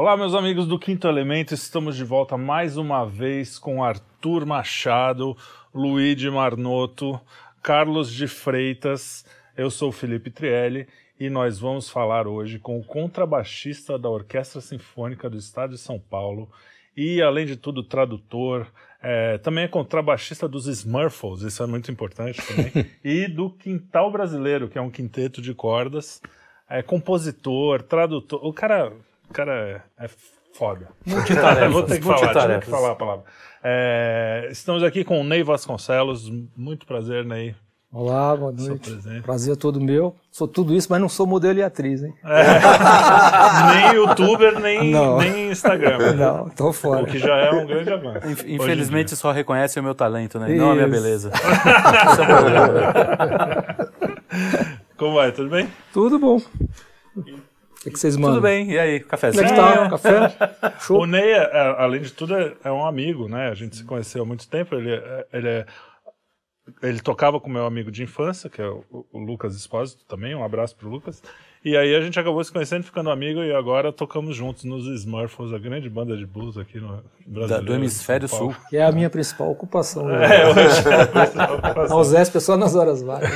Olá, meus amigos do Quinto Elemento, estamos de volta mais uma vez com Arthur Machado, Luigi Marnoto, Carlos de Freitas. Eu sou o Felipe Trielli e nós vamos falar hoje com o contrabaixista da Orquestra Sinfônica do Estado de São Paulo e, além de tudo, tradutor. É, também é contrabaixista dos Smurfs, isso é muito importante também, e do Quintal Brasileiro, que é um quinteto de cordas. É compositor, tradutor. O cara cara é, é foda. Multitarefas. Vou ter que falar, tive que falar a palavra. É, estamos aqui com o Ney Vasconcelos. Muito prazer, Ney. Olá, boa noite. Prazer todo meu. Sou tudo isso, mas não sou modelo e atriz, hein? É. nem youtuber, nem, nem Instagram. Não, tô fora. O que já é um grande avanço. Infelizmente só reconhece o meu talento, né? Isso. Não a minha beleza. Como vai? Tudo bem? Tudo bom. Que, que, vocês mandam? Tudo bem, e aí, cafezinho? Como é que tá? Café? Show. O Ney, é, é, além de tudo, é, um amigo, né? A gente se conheceu há muito tempo. Ele, ele, é, ele tocava com meu amigo de infância, que é o, o Lucas Espósito também. Um abraço pro Lucas. E aí a gente acabou se conhecendo, ficando amigo e agora tocamos juntos nos Smurfs, a grande banda de blues aqui no Brasil. Do Hemisfério Sul. Que é a minha principal ocupação. Né? É, hoje é a principal ocupação. Aos é só nas horas vagas.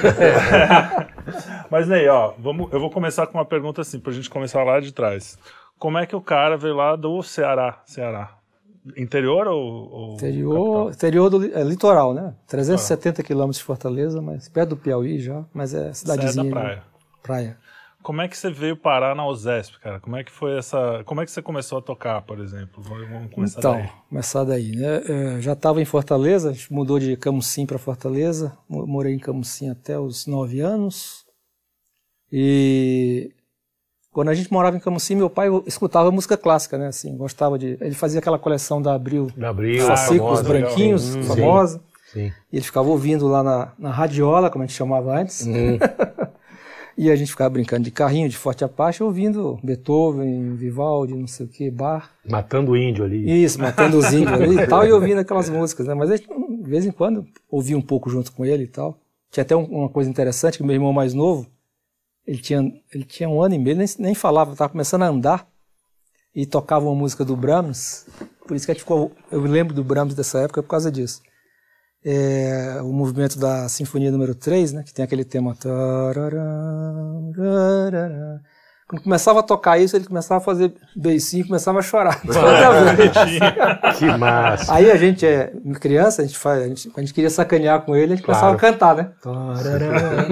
Mas Ney, ó, vamos, eu vou começar com uma pergunta assim, pra gente começar lá de trás. Como é que o cara veio lá do Ceará? Ceará? Interior ou. ou interior, interior do é, litoral, né? 370 ah. quilômetros de Fortaleza, mas perto do Piauí já, mas é cidadezinha. É da praia. Praia. Como é que você veio parar na USESP, cara? Como é que foi essa. Como é que você começou a tocar, por exemplo? Vamos começar então, daí. começar daí, né? Eu já estava em Fortaleza, a gente mudou de Camusim para Fortaleza. Morei em Camusim até os nove anos. E quando a gente morava em Camusim, meu pai escutava música clássica, né? Assim, gostava de. Ele fazia aquela coleção da Abril, da Abril fascículos ah, branquinhos, famosa. Sim. E ele ficava ouvindo lá na, na radiola, como a gente chamava antes. Hum. E a gente ficava brincando de carrinho, de forte Apache, ouvindo Beethoven, Vivaldi, não sei o que, Bar. Matando o índio ali. Isso, matando os índios ali e tal, e ouvindo aquelas músicas, né? Mas a gente, de vez em quando, ouvia um pouco junto com ele e tal. Tinha até uma coisa interessante, que meu irmão mais novo, ele tinha, ele tinha um ano e meio, nem, nem falava, estava começando a andar, e tocava uma música do Brahms, por isso que a gente ficou, eu lembro do Brahms dessa época por causa disso é, o movimento da Sinfonia número 3, né, que tem aquele tema. Quando começava a tocar isso, ele começava a fazer beicinho, começava a chorar. que massa. Aí a gente é criança, a gente faz, a gente, a gente queria sacanear com ele, a gente claro. começava a cantar, né? Aí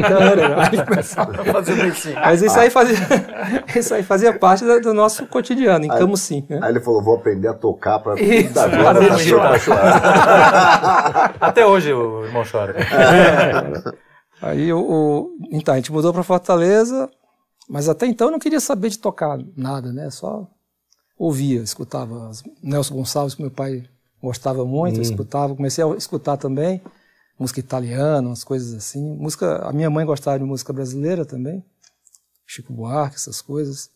a gente começava a fazer beicinho. Mas isso aí fazia, isso aí fazia parte do nosso cotidiano, em aí, Camusim. Né? Aí ele falou, vou aprender a tocar para isso, para chorar. chorar. Até hoje o irmão chora. É. Aí o, o, então a gente mudou para Fortaleza, mas até então eu não queria saber de tocar nada, né? Só ouvia, escutava Nelson Gonçalves, que meu pai gostava muito, hum. eu escutava, comecei a escutar também música italiana, umas coisas assim. Música, a minha mãe gostava de música brasileira também, Chico Buarque, essas coisas.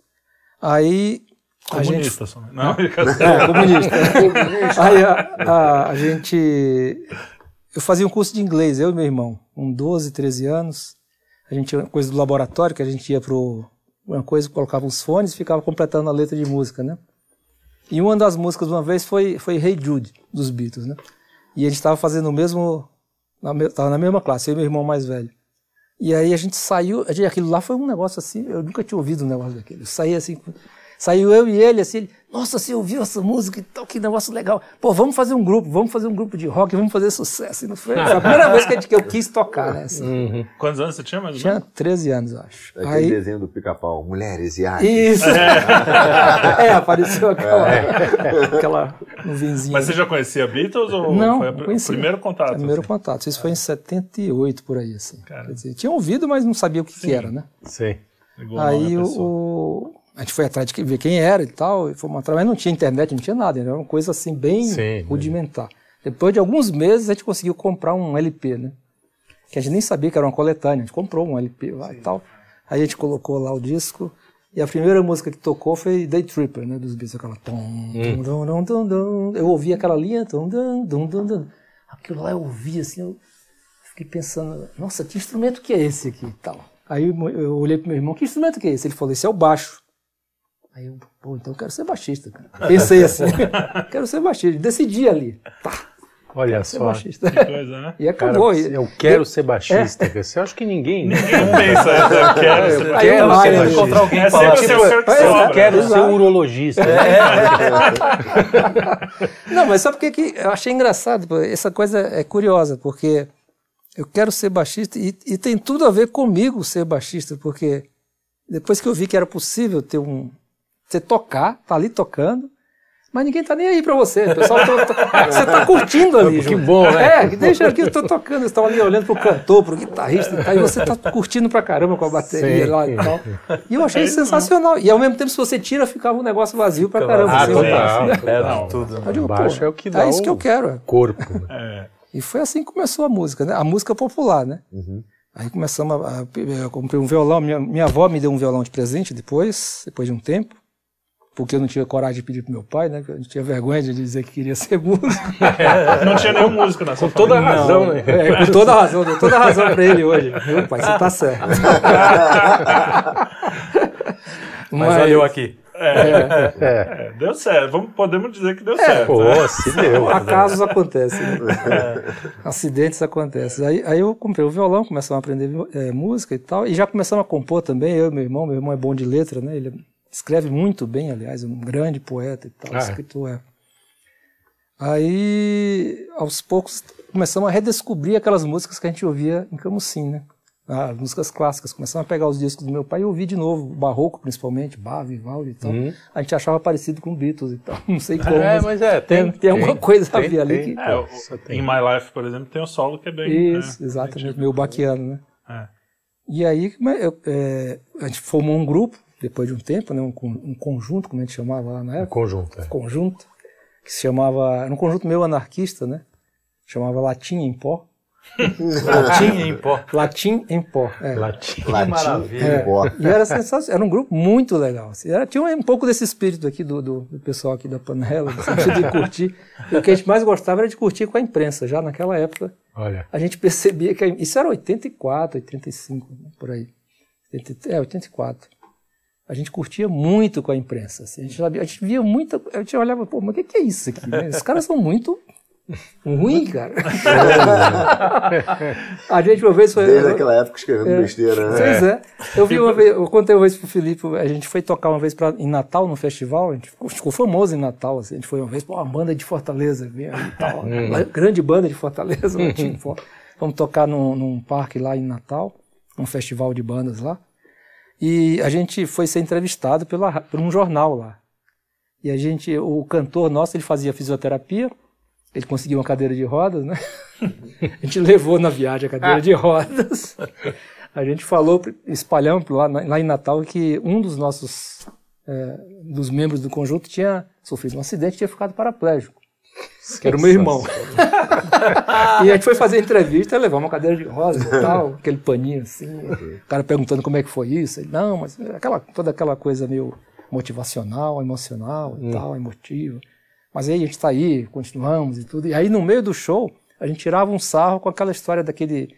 Aí comunista, a gente, né? não, é, comunista. Aí a, a, a gente eu fazia um curso de inglês, eu e meu irmão, com 12, 13 anos a gente tinha coisa do laboratório, que a gente ia para uma coisa, colocava os fones e ficava completando a letra de música, né? E uma das músicas uma vez foi, foi Hey Jude, dos Beatles, né? E a gente estava fazendo o mesmo, estava na mesma classe, eu e meu irmão mais velho. E aí a gente saiu, aquilo lá foi um negócio assim, eu nunca tinha ouvido um negócio daquele. Eu saí assim, saiu eu e ele, assim, ele, nossa, você ouviu essa música e tal, que negócio legal. Pô, vamos fazer um grupo, vamos fazer um grupo de rock, vamos fazer sucesso. E não foi, foi a primeira vez que, eu quis tocar, né? Assim. Uhum. Quantos anos você tinha mais Tinha 13 anos, eu acho. É aquele Aí... desenho do pica-pau, Mulheres e Arte. Isso! É, é apareceu aquela, é. aquela nuvenzinha. Mas você já conhecia Beatles ou não, foi o primeiro contato? Primeiro assim? contato, isso foi em 78 por aí, assim. Quer dizer, tinha ouvido, mas não sabia o que, que era, né? Sim. Aí o a gente foi atrás de ver quem era e tal, e fomos atrás, mas não tinha internet, não tinha nada, era uma coisa assim bem Sim, rudimentar. Depois de alguns meses a gente conseguiu comprar um LP, né? Que a gente nem sabia que era uma coletânea, a gente comprou um LP lá Sim. e tal. Aí a gente colocou lá o disco, e a primeira música que tocou foi Day Tripper, né, dos Beatles, aquela tom, hum. tom, tom, tom, Eu ouvi aquela linha, tom, tom, tom, tom, tom. Aquilo lá eu ouvi assim, eu fiquei pensando, nossa, que instrumento que é esse aqui e tal. Aí eu olhei pro meu irmão, que instrumento que é esse? Ele falou, esse é o baixo. Aí eu, pô, então eu quero ser baixista, cara. Pensei assim, quero ser baixista. Decidi ali. Tá, Olha ser só. baixista. Que coisa, né? E Cara, acabou. E- eu quero ser baixista. cara. Você acha que ninguém. Ninguém pensa, eu quero ser Eu Aí quero ser né? baixista. encontrar alguém É falar, tipo, que é, sobra. Eu quero ser Exato. urologista. Não, mas sabe por que que eu achei engraçado? pô? Essa coisa é curiosa, porque eu quero ser baixista e, e tem tudo a ver comigo ser baixista, porque depois que eu vi que era possível ter um. Você tocar, tá ali tocando, mas ninguém tá nem aí pra você. O pessoal tá- tá- você tá curtindo ali. Que bom, né? É, deixa aqui, eu tô tocando, eles estão ali olhando pro cantor, pro guitarrista e tal, e você tá curtindo pra caramba com a bateria Sim. lá e tal. E eu achei sensacional. E ao mesmo tempo, se você tira, ficava um negócio vazio pra caramba. Ah, assim, total. É, tudo. né? eu digo, Baixo é o que dá É isso que eu quero. é. Corpo. né? É. E foi assim que começou a música, né? A música popular, né? Aí começamos a, a- Eu comprei um violão, minha, minha avó me deu um violão de presente depois, depois de um tempo, porque eu não tinha coragem de pedir pro meu pai, né? Eu tinha vergonha de dizer que queria ser músico. Não tinha nenhum músico nessa Com toda a razão, né? É, com toda a razão, dou toda a razão pra ele hoje. Meu pai, você tá certo. Mas olha eu aqui. É. É, deu certo. Vamos, podemos dizer que deu É. certo. Pô, se deu. Acasos acontecem. né? Acidentes acontecem. Aí, aí eu comprei o violão, começamos a aprender eh, música e tal, e já começamos a compor também, eu e meu irmão. Meu irmão é bom de letra, né? Ele escreve muito bem, aliás, é um grande poeta e tal, Ah, é? escritor é. Aí, aos poucos, começamos a redescobrir aquelas músicas que a gente ouvia em Camusim, né? As músicas clássicas. Começamos a pegar os discos do meu pai e ouvir de novo, barroco principalmente, Bach, Vivaldi e tal. A gente achava parecido com Beatles e tal. Não sei como. É, mas é, tem, tem, tem alguma tem, coisa a tem, ver ali tem. que. É, o- em My Life, por exemplo, tem o solo que é bem. Isso, né, exatamente, meu baquiano, né? É. E aí eu, é, a gente formou um grupo, depois de um tempo, né, um, um conjunto, como a gente chamava lá na época, Conjunto. é. conjunto, que se chamava, era um conjunto meio anarquista, né? Chamava Latim em Pó. Latim em pó. Latim em Pó. é. Latim. Latim, maravilha. pó. E era sensacional, era um grupo muito legal. assim. Era, tinha um, um pouco desse espírito aqui do, do, do pessoal aqui da panela, no sentido de curtir. E o que a gente mais gostava era de curtir com a imprensa, já naquela época. Olha. a gente percebia que a- isso era 84, 85, né, por aí. 80 É, 84. A gente curtia muito com a imprensa. assim, a, gente, a gente via muita. A gente olhava, pô, mas o que, que é isso aqui? né? Os caras são muito ruins, cara. a gente uma vez foi. Desde aquela época escrevendo besteira, né? Pois é. Eu vi uma vez, eu contei uma vez pro Felipe, a gente foi tocar uma vez pra, em Natal, no festival, a gente ficou, ficou famoso em Natal, assim, a gente foi uma vez, pô, uma banda de Fortaleza, e tal, uma grande banda de Fortaleza, um time forte. Fomos tocar num, num parque lá em Natal, um festival de bandas lá, e a gente foi ser entrevistado pela, por um jornal lá. E a gente, o cantor nosso, ele fazia fisioterapia, ele conseguiu uma cadeira de rodas, né? A gente levou na viagem a cadeira de rodas. A gente falou, espalhamos lá, lá em Natal que um dos nossos, é, dos membros do conjunto tinha sofrido um acidente e tinha ficado paraplégico. Que era o meu irmão. e a gente foi fazer entrevista, levar uma cadeira de rodas e tal, aquele paninho assim. O cara perguntando como é que foi isso. Ele, não, mas aquela, toda aquela coisa meio motivacional, emocional e tal, emotiva. Mas aí a gente está aí, continuamos e tudo. E aí no meio do show, a gente tirava um sarro com aquela história daquele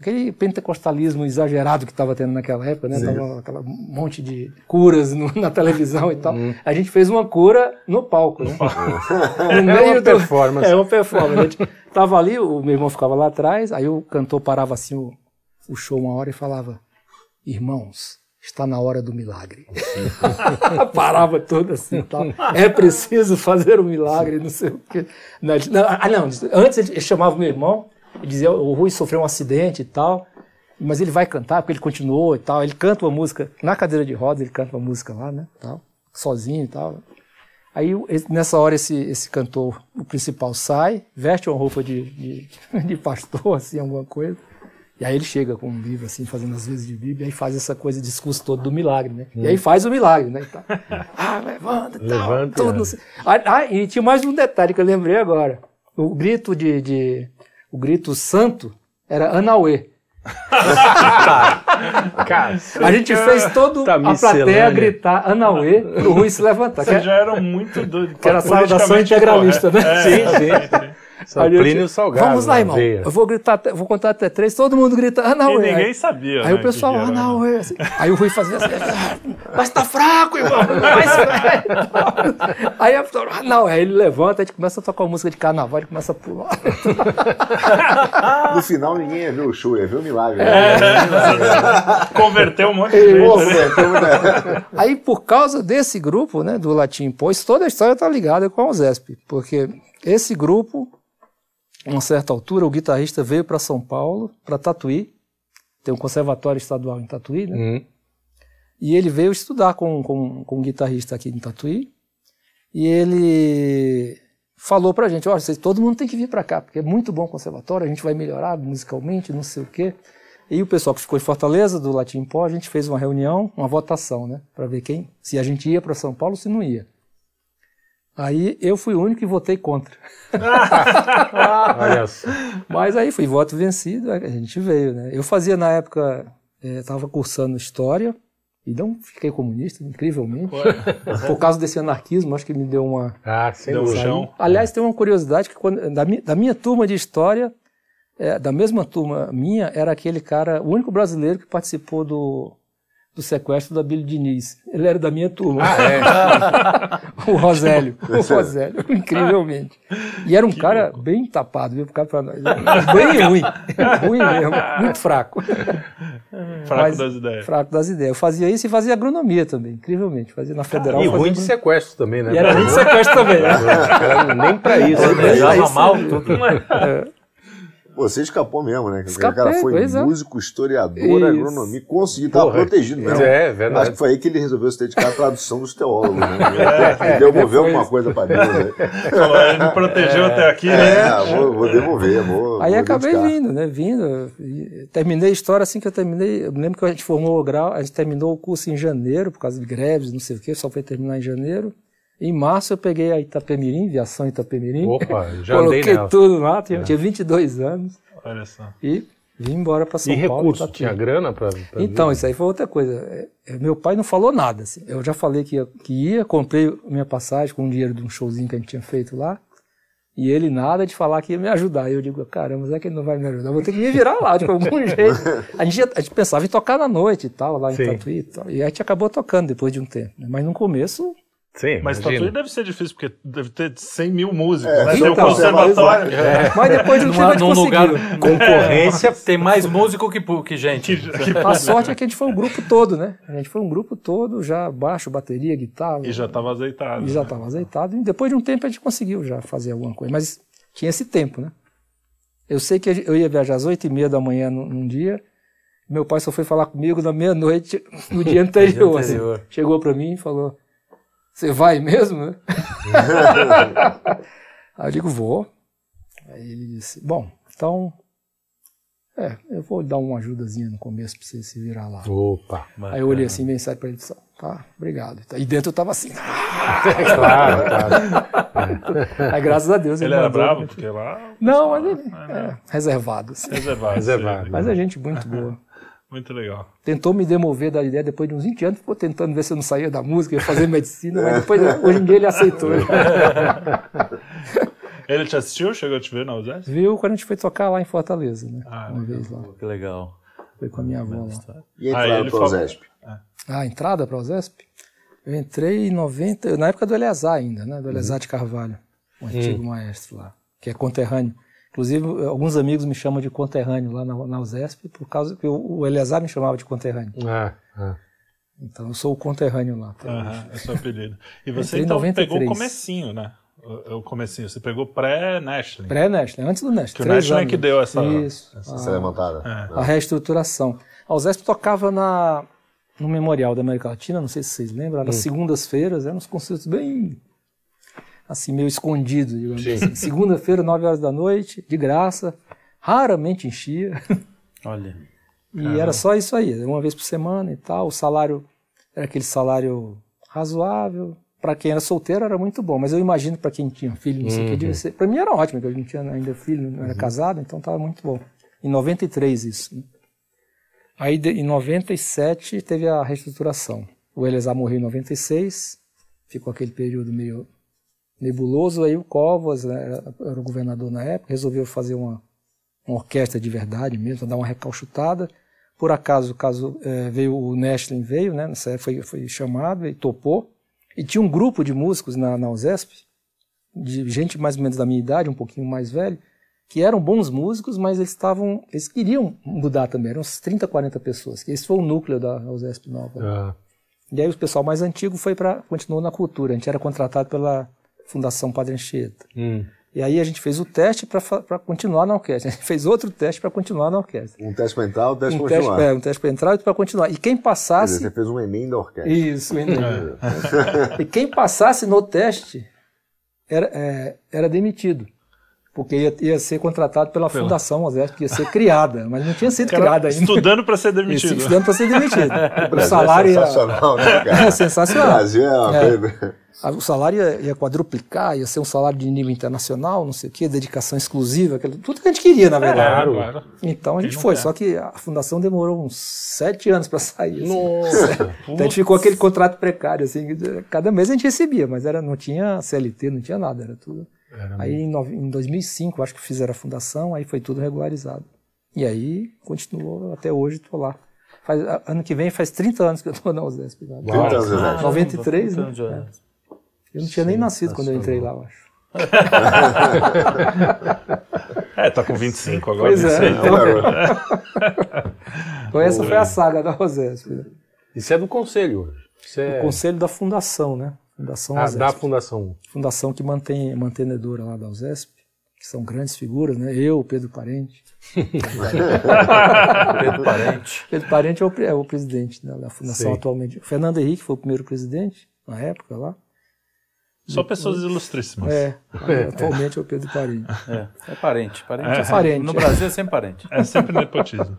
aquele pentecostalismo exagerado que estava tendo naquela época, né? Tava aquela monte de curas no- na televisão e tal. A gente fez uma cura no palco, né? No meio uma performance. É uma performance. A gente tava ali, o meu irmão ficava lá atrás, aí o cantor parava assim o, o show uma hora e falava: Irmãos, está na hora do milagre. Parava todo assim e tal. É preciso fazer um milagre, não sei o quê. Ah, não, antes ele chamava o meu irmão e dizia: o Rui sofreu um acidente e tal. Mas ele vai cantar, porque ele continuou e tal. Ele canta uma música na cadeira de rodas, ele canta uma música lá, né? Tal, sozinho e tal. Aí, nessa hora, esse, esse cantor, o principal, sai, veste uma roupa de, de, de pastor, assim, alguma coisa. E aí ele chega com um livro, assim, fazendo as vezes de Bíblia, e aí faz essa coisa, discurso todo do milagre, né? E aí faz o milagre, né? Tal. ah, levanta, e tal, Levanta e tudo. Ah, ah, e tinha mais um detalhe que eu lembrei agora. O grito de, de o grito santo era Anauê. Cara, A gente fez todo Tá a plateia gritar Anauê pro Rui se levantar. Vocês é- já eram muito doidos. Que era a integralista, correto. né? É, Sim, exatamente. Plínio tinha- Salgado Vamos lá, na irmão. veia. Eu vou gritar, até- vou contar até três, todo mundo grita, ah, E não, é. ninguém sabia. Aí né, o pessoal, que ah, né? é assim. Aí o Rui fazia assim, ah, mas tá fraco, irmão, mais velho. Aí a pessoa, ah, não, aí ele levanta, a gente começa a tocar uma música de carnaval, ele começa a pular. No final ninguém ia ver o show, ia ver o milagre. É. Converteu um monte de gente. Né? né? Aí, por causa desse grupo, né, do Latim Pois, toda a história está ligada com a USESP, porque esse grupo, uma certa altura, o guitarrista veio para São Paulo, para Tatuí, tem um conservatório estadual em Tatuí, né? Hum. E ele veio estudar com, com, com um guitarrista aqui em Tatuí. E ele falou pra gente, olha, todo mundo tem que vir pra cá, porque é muito bom o conservatório, a gente vai melhorar musicalmente, não sei o quê. E o pessoal que ficou em Fortaleza, do Latim Pó, a gente fez uma reunião, uma votação, né? Pra ver quem, se a gente ia para São Paulo se não ia. Aí eu fui o único que votei contra. Olha só. Mas aí foi voto vencido, a gente veio, né? Eu fazia na época, estava cursando História, e não fiquei comunista, incrivelmente. Por causa desse anarquismo, acho que me deu uma... Ah, sem Deu chão. Aliás, tem uma curiosidade, que quando, da, mi- da minha turma de História, é, da mesma turma minha, era aquele cara, o único brasileiro que participou do, do sequestro da Billy Diniz. Ele era da minha turma. o Rosélio. O Rosélio, incrivelmente. E era um cara bem tapado, viu? Ficava pra nós. Mas Bem ruim. ruim mesmo. Muito fraco. Fraco Mas- das ideias. Fraco das ideias. Eu fazia isso e fazia agronomia também, incrivelmente. Fazia na Federal. E fazia ruim de agronomia. sequestro também, né? E era ruim de sequestro também. né? Cara, Nem pra isso. né? Isso mal tudo. Você escapou mesmo, né? Escapei, o cara foi é. músico, historiador, Isso. agronomia, conseguiu, tava Porra, protegido mesmo. É, verdade. Acho que foi aí que ele resolveu se dedicar à tradução dos teólogos, né? Ele devolveu alguma coisa pra Deus. Né? Falou, ele me protegeu até aqui, né? É, vou, vou devolver, vou. Aí vou acabei dedicar. vindo, né? Vindo. Terminei a história assim que eu terminei. Eu lembro que a gente formou o grau, a gente terminou o curso em janeiro, por causa de greves, não sei o quê, só foi terminar em janeiro. Em março eu peguei a Itapemirim, viação Itapemirim. Opa, já andei Coloquei nela. tudo lá, tinha, tinha 22 anos. Olha só. E vim embora para São E Paulo. recurso? Tatuí. Tinha grana pra, pra Então, vir? isso aí foi outra coisa. É, é, Meu pai não falou nada. Assim. Eu já falei que ia, que ia, comprei minha passagem com o dinheiro de um showzinho que a gente tinha feito lá. E ele nada de falar que ia me ajudar. E eu digo, caramba, será que ele não vai me ajudar? Eu vou ter que me virar lá, de algum jeito. A gente, a gente pensava em tocar na noite e tal, lá em Sim. Tatuí e tal. E a gente acabou tocando depois de um tempo. né? Mas no começo, Sim, Mas imagina. Tatuí deve ser difícil, porque deve ter 100 mil músicos, É, né? Tem o então, conservatório. mas depois de um tempo a Numa- gente num conseguiu. lugar Concorrência tem mais músico que, que gente. Que, que- A sorte é que a gente foi um grupo todo, né? A gente foi um grupo todo, já baixo, bateria, guitarra. E já estava azeitado. E já estava azeitado. E depois de um tempo a gente conseguiu já fazer alguma coisa. Mas tinha esse tempo, né? Eu sei que eu ia viajar às oito e meia da manhã num, num dia. Meu pai só foi falar comigo na meia-noite no dia anterior. assim. anterior. Chegou para mim e falou: Você vai mesmo, né? Aí eu digo: Vou. Aí ele disse: Bom, então. É, eu vou dar uma ajudazinha no começo para você se virar lá. Opa. Aí eu olhei assim, sério pra ele e disse, tá, obrigado. E dentro eu tava assim. Claro, claro. Aí graças a Deus ele, Ele era mandou. bravo, porque lá. Não, mas ele é reservado. assim. Reservado. Reservado. Mas é gente muito boa. Muito legal. Tentou me demover da ideia depois de uns 20 anos, ficou tentando ver se eu não saía da música, ia fazer medicina, mas depois, hoje em dia ele aceitou. Ele te assistiu? Chegou a te ver na USES? Viu quando a gente foi tocar lá em Fortaleza, né? Ah, Uma vez lá. Que legal. Foi com a minha avó lá. E Aí entraram ele para o ZESP. Ah, a entrada para o ZESP? Eu entrei em 90, na época do Eleazar ainda, né? Do Eleazar de Carvalho, o antigo maestro lá, que é conterrâneo. Inclusive, alguns amigos me chamam de conterrâneo lá na, na USESP, por causa que o, o Eleazar me chamava de conterrâneo. Ah, ah. Então, eu sou o conterrâneo lá. Aham, é seu apelido. E você então 93. pegou o comecinho, né? O, o comecinho. Você pegou pré-Nashling. Pré-Nestle, antes do Nestle. Que o três Nestle é que deu essa- Isso, Essa a, levantada. É. a reestruturação. A USESP tocava na, no Memorial da América Latina, não sei se vocês lembram, Hum. nas segundas-feiras, eram uns concertos bem, assim, meio digamos Sim. assim. Segunda-feira, 9 horas da noite, de graça, raramente enchia, Olha. e era só isso aí, uma vez por semana e tal, o salário era aquele salário razoável, para quem era solteiro era muito bom, mas eu imagino para quem tinha filho, não sei o que, devia ser. Para mim era ótimo, porque eu não tinha ainda filho, não era casado, então estava muito bom. Em 93 isso. Né? Aí de- em 97 teve a reestruturação. O Elezar morreu em 96, ficou aquele período meio nebuloso. Aí o Covas, né, era, o governador na época, resolveu fazer uma, uma orquestra de verdade mesmo, dar uma recalchutada. Por acaso, caso eh, veio o Nestlin veio, né? Nessa época foi, foi chamado e topou. E tinha um grupo de músicos na, na USESP, de gente mais ou menos da minha idade, um pouquinho mais velho, que eram bons músicos, mas eles estavam, eles queriam mudar também, eram uns 30, 40 pessoas, que esse foi o núcleo da USESP Nova. Ah, E aí o pessoal mais antigo foi para continuou na cultura, a gente era contratado pela Fundação Padre Anchieta. hum. E aí a gente fez o teste para continuar na orquestra. A gente fez outro teste para continuar na orquestra. Um teste para entrar, um teste Um para teste, continuar. é, um teste para entrar e outro para continuar. E quem passasse. dizer, você fez um Enem da orquestra. Isso, Enem. E quem passasse no teste era, é, era demitido. Porque ia, ia ser contratado pela Fundação Osesp, que ia ser criada, mas não tinha sido criada ainda. estudando para ser Isso, demitido. estudando para ser demitido. O O Brasil salário é ia, sensacional, né, cara? é O sensacional. Brasil é uma É. coisa... Ah, O salário ia, ia quadruplicar, ia ser um salário de nível internacional, não sei o quê, dedicação exclusiva, aquilo, tudo que a gente queria, na verdade. Claro. Claro. Então a gente foi, quer? só que a fundação demorou uns sete anos para sair. assim. Nossa. Então a gente ficou aquele contrato precário, assim, cada mês a gente recebia, mas era, não tinha CLT, não tinha nada, era tudo. Aí em, nove- em 2005, acho que fizeram a fundação, aí foi tudo regularizado. E aí continuou até hoje, estou lá. Faz, ano que vem faz 30 anos que eu estou na USESP. lá. 30 anos, Ah, Zé. 93, né? Já- Eu não tinha nem nascido quando eu entrei lá, eu acho. É, tá com 25 agora. Pois é. Então, Agora, então essa foi a saga da USESP. né? Isso é do conselho hoje. É O conselho da fundação, né? Fundação ah, da fundação. fundação que mantém mantenedora lá da USESP, que são grandes figuras, né? Eu, Pedro Parente. Pedro Parente. Pedro Parente é o, é o presidente né, da fundação Sei. atualmente. O Fernando Henrique foi o primeiro presidente, na época lá. Só pessoas ilustríssimas. É, atualmente é o Pedro Parente. É, é parente. Parente, É. é Parente. No Brasil é sempre parente. É sempre nepotismo.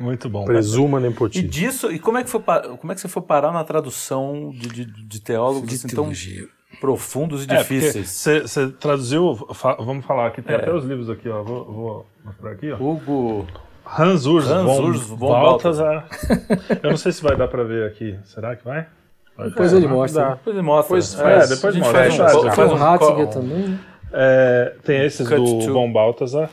Muito bom. Presuma E nepotismo. disso, e como é que, foi, como é que você foi parar na tradução de, de, de teólogos assim, tão profundos e É, difíceis? Você traduziu, fa- vamos falar aqui, tem até os livros aqui, ó. Vou, vou mostrar aqui, ó. Hugo. Hans Urs Hans von, Urs von Balthasar. Eu não sei se vai dar pra ver aqui. Será que vai? Depois dar, ele né? mostra. Depois ele mostra. É, faz. É, depois a gente mostra. faz um- Faz um- Tem faz o um- Ratzinger um- também, né? É, tem esses Cut do to- Von Balthasar,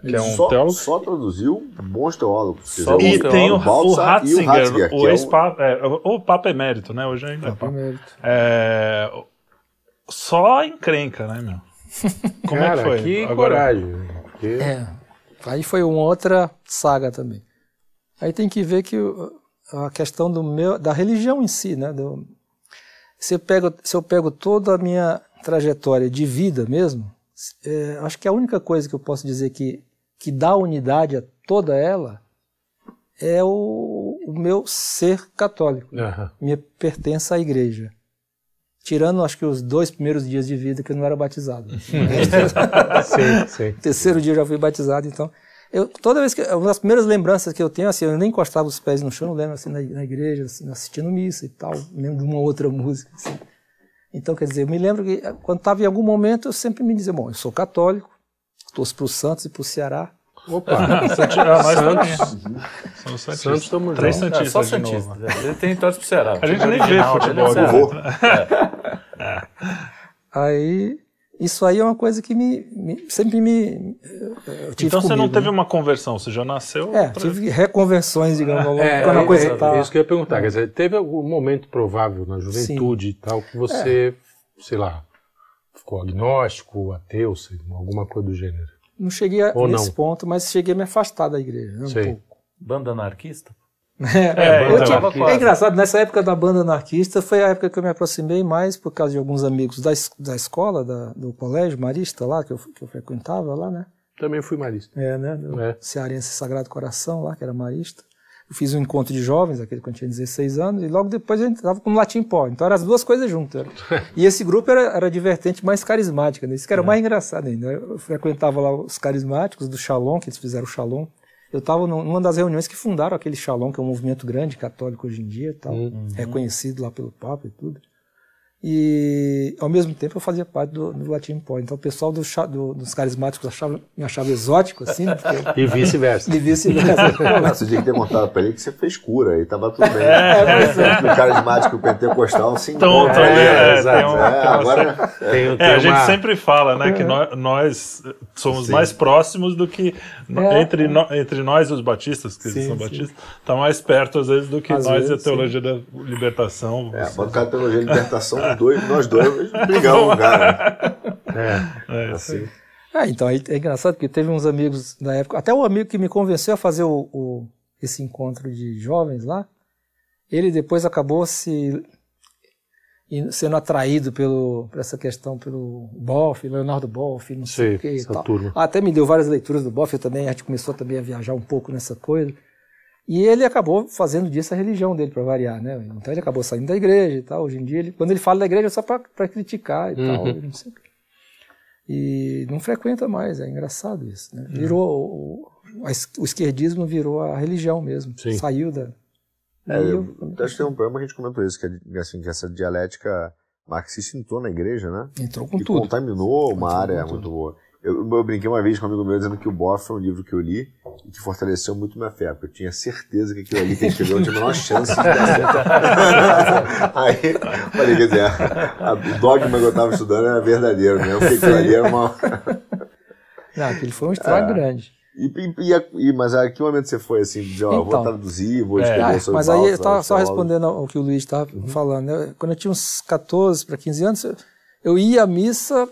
que é um só, teólogo. só traduziu bons teólogos. Só dizer, E tem o, o Balthasar o o Ratzinger, que o é o- ex-papa, é, o Papa Emérito, né? Hoje ainda é Papa. Primeiro. É, só encrenca, né, meu? Como Cara, é que foi? que Agora, coragem. Porque... É. Aí foi uma outra saga também. Aí tem que ver que a questão do meu, da religião em si, né? Do, se, eu pego, se eu pego toda a minha trajetória de vida mesmo, é, acho que a única coisa que eu posso dizer que, que dá unidade a toda ela é o, o meu ser católico, Aham. minha pertença à igreja. Tirando, acho que os dois primeiros dias de vida que eu não era batizado. Sim, sim. terceiro dia eu já fui batizado, então. Eu, toda vez que. Uma das primeiras lembranças que eu tenho, assim, eu nem encostava os pés no chão, eu lembro assim, na, na igreja, assim, assistindo missa e tal. Lembro de uma outra música, assim. Então, quer dizer, eu me lembro que quando estava em algum momento, eu sempre me dizia, bom, eu sou católico, torço para o Santos e para o Ceará. Opa, Santi- ah, nós também. Santos, Somos Santistas. Santos tamo Três junto. É, Santistas só de Santista. Ele tem torce pro Ceará. A gente nem vê é futebol. Ceará. né? Aí, isso aí é uma coisa que me, me- sempre me. Eu tive Então você não teve né? uma conversão, você já nasceu. É, pra- tive reconversões, digamos, ao longo- É, quando a é, coisa é, tá. isso que eu ia perguntar. Quer dizer, teve algum momento provável na juventude e tal que você, sei lá, ficou agnóstico, ateu, sei, alguma coisa do gênero? Não cheguei a, Ou nesse não? ponto, mas cheguei a me afastar da igreja, né, um Sei. pouco. Banda anarquista? É, eu banda tinha- anarquista. é engraçado, nessa época da banda anarquista foi a época que eu me aproximei mais por causa de alguns amigos da, da escola, da- do colégio marista lá, que eu, que eu frequentava lá, né? Também fui marista. É, né? Do É. Cearense Sagrado Coração lá, que era marista. Eu fiz um encontro de jovens, aquele quando eu tinha 16 anos, e logo depois a gente estava com o Latim Pó. Então eram as duas coisas juntas. E esse grupo era, era divertente, mais carismática, né? Isso que era mais engraçado ainda. Eu frequentava lá os carismáticos do Shalom, que eles fizeram o Shalom. Eu estava numa das reuniões que fundaram aquele Shalom, que é um movimento grande católico hoje em dia, tal, reconhecido lá pelo Papa e tudo. E ao mesmo tempo, eu fazia parte do, do Latin Point. Então, o pessoal do, do, dos carismáticos achava, me achava exótico, assim. Né? Porque... e vice-versa. E vice-versa. você tinha que ter contado para ele que você fez cura e tava tudo bem. É, mas é. O carismático o pentecostal se encontra. Então, é, é, é, é, agora... Tem, tem é, a gente sempre fala, né, que nós, nós somos sim. mais próximos do que... Entre, no, entre nós e os batistas, que sim, são batistas, está mais perto, às vezes, do que às nós vezes, e a teologia sim. da libertação. É, quando a teologia da libertação, dois, nós dois brigamos, cara. É, é assim. É, então, é, é engraçado porque teve uns amigos da época, até o amigo que me convenceu a fazer o, o, esse encontro de jovens lá, ele depois acabou se sendo atraído pelo, por essa questão pelo Boff, Leonardo Boff, não sei Sim, o que e tal. Turma. Até me deu várias leituras do Boff, eu também, a gente começou também a viajar um pouco nessa coisa. E ele acabou fazendo disso a religião dele, para variar, né? Então ele acabou saindo da igreja e tal. Hoje em dia, ele, quando ele fala da igreja é só para criticar e uhum. tal, não sei E não frequenta mais, é engraçado isso, né? Virou, o, o esquerdismo virou a religião mesmo, Sim. saiu da... É, eu, eu, acho que tem um problema que a gente comentou isso, que, é, assim, que essa dialética marxista entrou na igreja, né? Entrou com e tudo. contaminou uma área muito boa. Eu, eu, brinquei uma vez com um amigo meu dizendo que o Boff foi um livro que eu li e que fortaleceu muito minha fé, porque eu tinha certeza que aquilo ali que ele escreveu não tinha a menor chance de dar certo. Aí, falei, quer dizer, a, o dogma que eu estava estudando era verdadeiro, né? Porque aquilo ali era uma... Não, aquele foi um estrago é. grande. E, e, e, mas a que momento você foi assim, de, ó, então, vou traduzir, vou escrever é, sobre Mas aí eu estava só respondendo ao que o Luiz estava uhum. falando. Né? Quando eu tinha uns 14 para 15 anos, eu, eu ia à missa,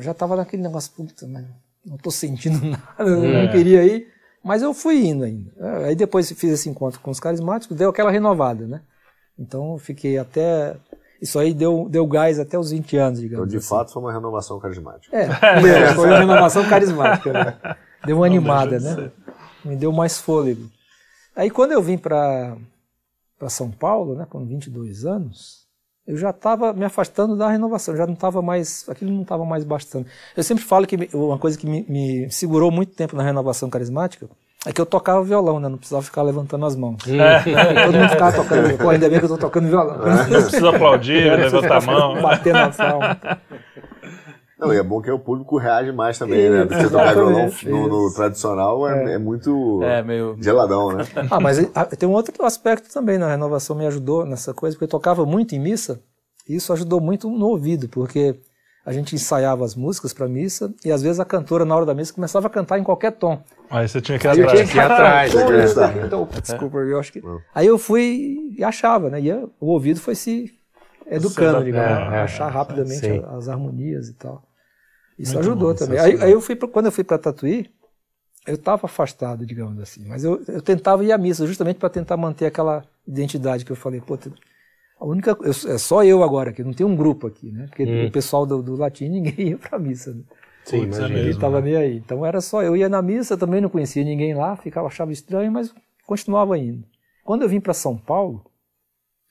já estava naquele negócio, puta, mas não estou sentindo nada, é. não queria ir, mas eu fui indo ainda. Eh, aí depois fiz esse encontro com os carismáticos, deu aquela renovada, né? Então fiquei até isso aí deu, deu gás até os 20 anos, digamos. Então, de assim. fato, foi uma renovação carismática. É, é foi uma renovação carismática. Né? Deu uma animada, né? Me deu mais fôlego. Aí quando eu vim para São Paulo, né, com 22 anos, eu já estava me afastando da renovação, já não estava mais, aquilo não estava mais bastando. Eu sempre falo que uma coisa que me, me, segurou muito tempo na renovação carismática é que eu tocava violão, né? Não precisava ficar levantando as mãos. É. Todo mundo ficava tocando. Pô, ainda bem que eu estou tocando violão. Não precisa aplaudir, levantar a mão. Bater na palma. Não, e é bom que o público reage mais também, né? Porque tocar violão no, no, tradicional é, é, é muito é, meio... geladão, né? Ah, mas tem um outro aspecto também na renovação me ajudou nessa coisa, porque eu tocava muito em missa, e isso ajudou muito no ouvido, porque a gente ensaiava as músicas para missa e às vezes a cantora na hora da missa começava a cantar em qualquer tom. Aí você tinha que ir atrás. Tinha que ir atrás. Né? Então, desculpa, eu acho que. Aí eu fui e achava, né? E o ouvido foi se educando, digamos, é, é, achar rapidamente sim. as harmonias e tal. Isso Muito ajudou bom, também. Aí, aí, eu fui, pra, quando eu fui para Tatuí, eu estava afastado, digamos assim, mas eu, eu tentava ir à missa justamente para tentar manter aquela identidade que eu falei, pô, a única eu, é só eu agora que não tem um grupo aqui, né? Porque hum. o pessoal do, do latim ninguém ia para missa. Né? Sim, Putz, ninguém estava né? nem aí. Então era só eu ia na missa, também não conhecia ninguém lá, ficava achava estranho, mas continuava indo. Quando eu vim para São Paulo,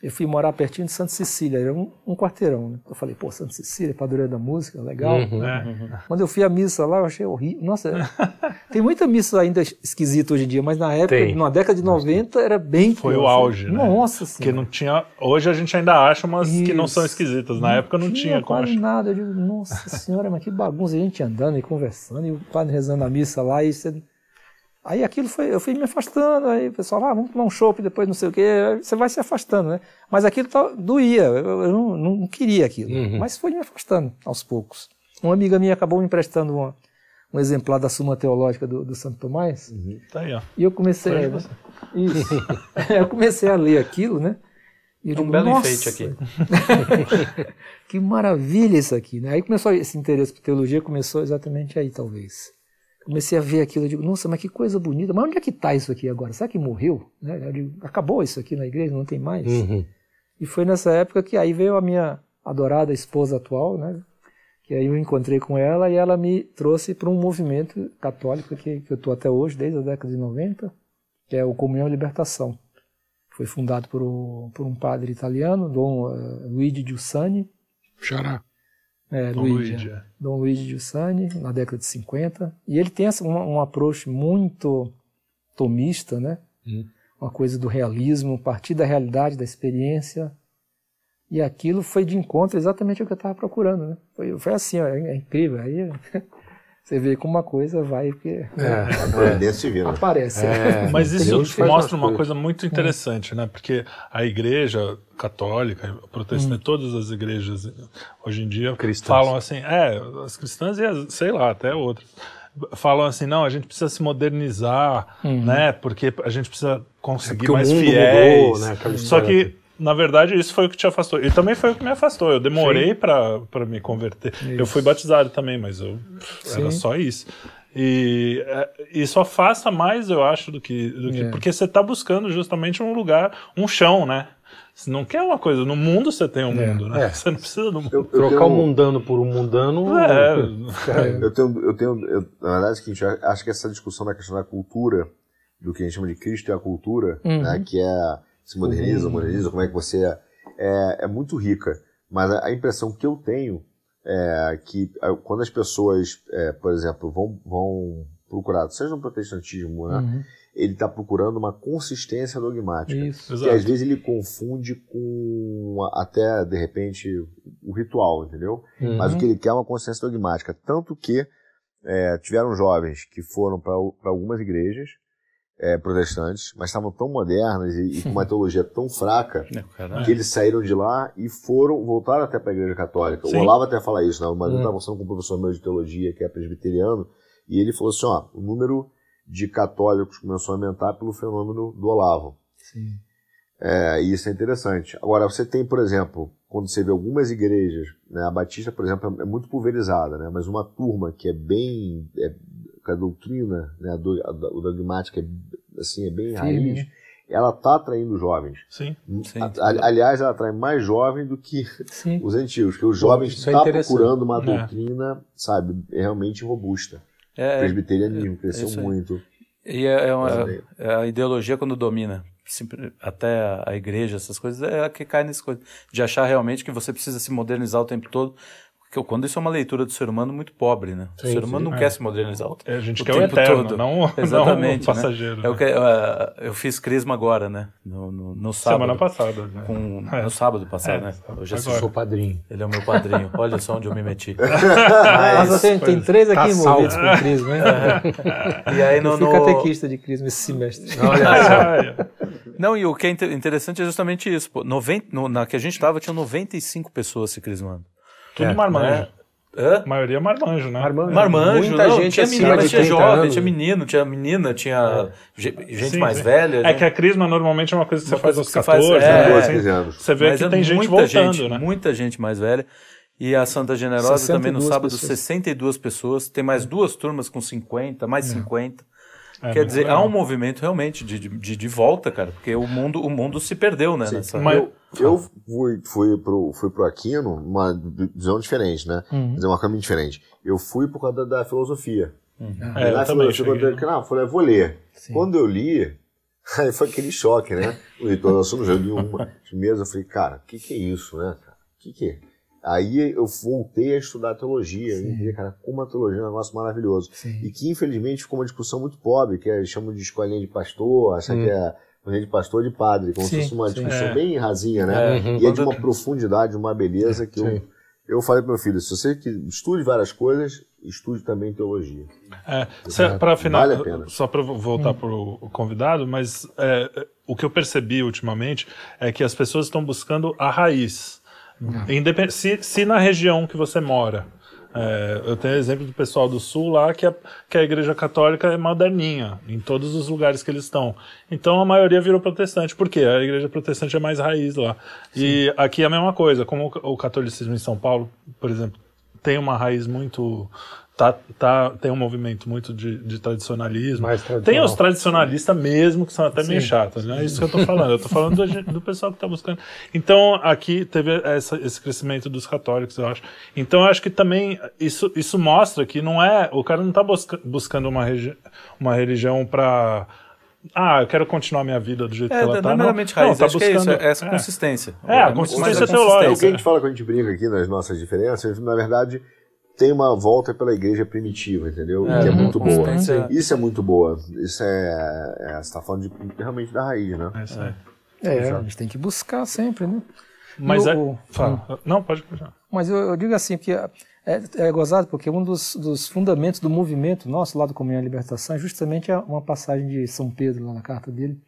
eu fui morar pertinho de Santa Cecília, era um, um quarteirão. Né? Eu falei, pô, Santa Cecília, padroeira da música, legal. Uhum, uhum. Quando eu fui à missa lá, eu achei horrível. Nossa, tem muita missa ainda esquisita hoje em dia, mas na época, tem. na década de 90, era bem. Foi o auge, né? Nossa Senhora. Porque não tinha. Hoje a gente ainda acha umas Isso. que não são esquisitas. Na não época não tinha, tinha quase nada. Eu digo, nossa senhora, mas que bagunça. A gente andando e conversando, e o padre rezando a missa lá, e você Aí aquilo foi, eu fui me afastando, aí o pessoal, ah, vamos tomar um chopp depois não sei o quê, você vai se afastando, né? Mas aquilo tá, doía, eu, eu não, não, queria aquilo, uhum. mas foi me afastando aos poucos. Uma amiga minha acabou me emprestando uma, um exemplar da Suma Teológica do, do Santo Tomás. Uhum. Tá aí, ó. E eu comecei, a, isso, eu comecei a ler aquilo, né? E um digo, belo enfeite aqui. que maravilha isso aqui, né? Aí começou esse interesse por teologia, começou exatamente aí, talvez comecei a ver aquilo, eu digo, nossa, mas que coisa bonita, mas onde é que está isso aqui agora? Será que morreu? Né? Digo, acabou isso aqui na igreja, não tem mais? Uhum. E foi nessa época que aí veio a minha adorada esposa atual, né? que aí eu encontrei com ela e ela me trouxe para um movimento católico que, que eu estou até hoje, desde a década de 90, que é o Comunhão e Libertação. Foi fundado por, por um padre italiano, Dom uh, Luigi Giussani. Xará. É, Dom Luigi, Luigi. É. Dom Luigi Giussani, na década de 50. E ele tem essa, um, um approach muito tomista, né? Hum. Uma coisa do realismo, partir da realidade, da experiência. E aquilo foi de encontro exatamente ao que eu estava procurando, né? Foi, foi assim, ó, é, incrível. Aí você vê como uma coisa vai porque é, é. divina. aparece. É, mas isso mostra uma coisa muito interessante, né? Porque a igreja católica, protestante, hum. todas as igrejas hoje em dia cristãs. falam assim, é, as cristãs e as, sei lá, até outras falam assim, não, a gente precisa se modernizar, uhum. né? Porque a gente precisa conseguir é mais fiéis. Mudou, né? Só que na verdade, isso foi o que te afastou. E também foi o que me afastou. Eu demorei para me converter. Isso. Eu fui batizado também, mas eu, era só isso. E é, isso afasta mais, eu acho, do que. Do que é. Porque você está buscando justamente um lugar, um chão, né? Você não quer uma coisa. No mundo você tem um é. mundo, né? É. Você não precisa do mundo. Eu, eu Trocar o tenho... um mundano por um mundano. É. eu tenho. Eu tenho eu, na verdade, é o seguinte, acho que essa discussão da questão da cultura, do que a gente chama de Cristo e a cultura, uhum. né, que é se moderniza, uhum. moderniza, como é que você é, é, é muito rica. Mas a, a, impressão que eu tenho é que quando as pessoas, é, por exemplo, vão, vão procurar, seja no protestantismo, né, uhum. ele está procurando uma consistência dogmática. Isso, que às vezes ele confunde com até, de repente, o ritual, entendeu? Uhum. Mas o que ele quer é uma consistência dogmática. Tanto que é, tiveram jovens que foram para algumas igrejas é, protestantes, mas estavam tão modernas e, e, com uma teologia tão fraca que eles saíram de lá e foram, voltaram até para a igreja católica. Sim. O Olavo até fala isso, né? Uma vez eu estava conversando com um professor meu de teologia que é presbiteriano e ele falou assim, ó, o número de católicos começou a aumentar pelo fenômeno do Olavo. Sim. É, e isso é interessante. Agora, você tem, por exemplo, quando você vê algumas igrejas, né, a Batista, por exemplo, é muito pulverizada, né, mas uma turma que é bem, é, a doutrina, né, a, do, a, o dogmática é, assim, é bem raiz, ela está atraindo jovens. Sim. Sim. A, aliás, ela atrai mais jovens do que Sim. os antigos, porque os jovens estão é tá procurando uma é. doutrina, sabe, realmente robusta. É, o presbiterianismo cresceu muito. E é, é uma, é a ideologia quando domina até a igreja, essas coisas, é a que cai nesse coisa. De achar realmente que você precisa se modernizar o tempo todo, porque quando isso é uma leitura do ser humano muito pobre, né? Sim, o ser humano sim, não é. quer se modernizar. O, é, a gente o quer o eterno, todo. não, Exatamente, não o passageiro. Né? É o que, uh, eu fiz crisma agora, né? No, no, no sábado. Semana passada. Né? Com, é. No sábado passado, é, né? Eu sou padrinho. Ele é o meu padrinho. Olha só onde eu me meti. Mas, você tem três aqui tá envolvidos com crisma, hein? e aí no, eu fui no... catequista de crisma esse semestre. Olha só. Não, e o que é interessante é justamente isso. Pô, 90, no, na que a gente estava, tinha 95 pessoas se crismando. Tudo é, marmanjo. Né? Hã? A maioria é marmanjo, né? Marmanjo. marmanjo Muita não, gente tinha menina, tinha jovem, anos. tinha menino, tinha menina, tinha é. gente sim, mais sim. velha. É né? que a crisma normalmente é uma coisa que uma você faz aos 14, faz, é, né? Assim, você vê Mas que é tem gente voltando, gente, né? Muita gente mais velha. E a Santa Generosa também no sábado, pessoas. 62 pessoas. Tem mais duas turmas com 50, mais é. 50. É, Quer dizer, legal. há um movimento realmente de, de, de, volta, cara, porque o mundo, o mundo se perdeu, né? Nessa... Mas eu, eu fui, fui, pro, fui pro Aquino, uma visão diferente, né? Uhum. Dizer, uma caminho diferente. Eu fui por causa da, da filosofia. Uhum. É, na filosofia, quando eu, não, eu falei, vou ler. Sim. Quando eu li, aí foi aquele choque, né? O leitor, somos eu li uma mesa, eu falei, cara, o que, que é isso, né? O que, que é? Aí eu voltei a estudar teologia, Sim. e vi, cara, como a teologia é um negócio maravilhoso. Sim. E que infelizmente ficou uma discussão muito pobre, que é, chamam de escolinha de pastor, acha hum. que é escolinha de pastor de padre, como se fosse uma discussão é. bem rasinha, né? É. Uhum. E é de uma profundidade, uma beleza que eu, eu falei pro meu filho, se você estude várias coisas, estude também teologia. É, para final, vale só para voltar hum. para o convidado, mas é, o que eu percebi ultimamente é que as pessoas estão buscando a raiz Independ se, se na região que você mora, é, eu tenho exemplo do pessoal do sul lá que a, que a igreja católica é moderninha em todos os lugares que eles estão. Então a maioria virou protestante. Por quê? A igreja protestante é mais raiz lá. Sim. E aqui é a mesma coisa. Como o catolicismo em São Paulo, por exemplo, tem uma raiz muito tá, tá, tem um movimento muito de, de tradicionalismo. Tem os tradicionalistas mesmo, que são até Sim. meio chatos, né? É isso que eu tô falando. Eu tô falando do, do pessoal que está buscando. Então, aqui teve essa, esse crescimento dos católicos, eu acho. Então, eu acho que também isso, isso mostra que não é. O cara não está busca, buscando uma, uma religião para ah, eu quero continuar minha vida do jeito é, que ela está. Não, não, raiz, não tá buscando é isso, é essa é. consistência. É, a consistência teológica. O que a gente fala quando a gente brinca aqui nas nossas diferenças, na verdade, tem uma volta pela igreja primitiva, entendeu? É, que é muito boa. Isso é muito boa. Isso é. é você está falando de, realmente da raiz, né? É, isso aí. É, a gente tem que buscar sempre, né? Mas E é, o- fala. Não, pode continuar. Mas eu, eu digo assim, que é, é gozado, porque um dos, dos fundamentos do movimento nosso lá do Comunhão e Libertação é justamente a- uma passagem de São Pedro, lá na carta dele,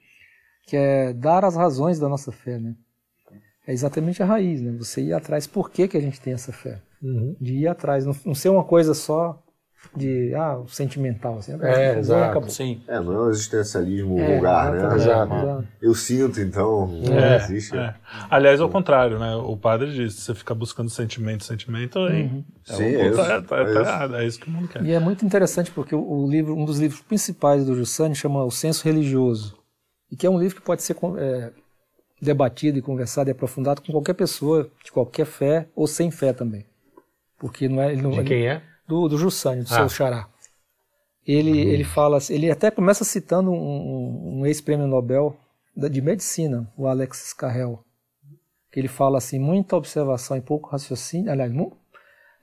que é dar as razões da nossa fé, né? É exatamente a raiz, né? Você ir atrás, por que, que a gente tem essa fé? Uhum. De ir atrás, não, não ser uma coisa só de, ah, sentimental, assim. É, exato. Sim. É, não é um existencialismo É, vulgar, né? Exato. Eu sinto, então, não É, existe. é. Aliás, ao contrário, né? O padre diz: você fica buscando sentimento, sentimento, aí. Sim, é, é isso. tá, tá- É tá isso. errado, é isso que o mundo quer. E é muito interessante porque o, o livro, um dos livros principais do Jussani chama O Senso Religioso, e que é um livro que pode ser é, debatido e conversado e aprofundado com qualquer pessoa de qualquer fé ou sem fé também, porque não é ele não, De quem é? do, do Jussani, do Ah. seu xará. Ele, ele fala, ele até começa citando um, um- ex-prêmio Nobel de medicina, o Alex Carrel, que ele fala assim, muita observação e pouco raciocínio, aliás,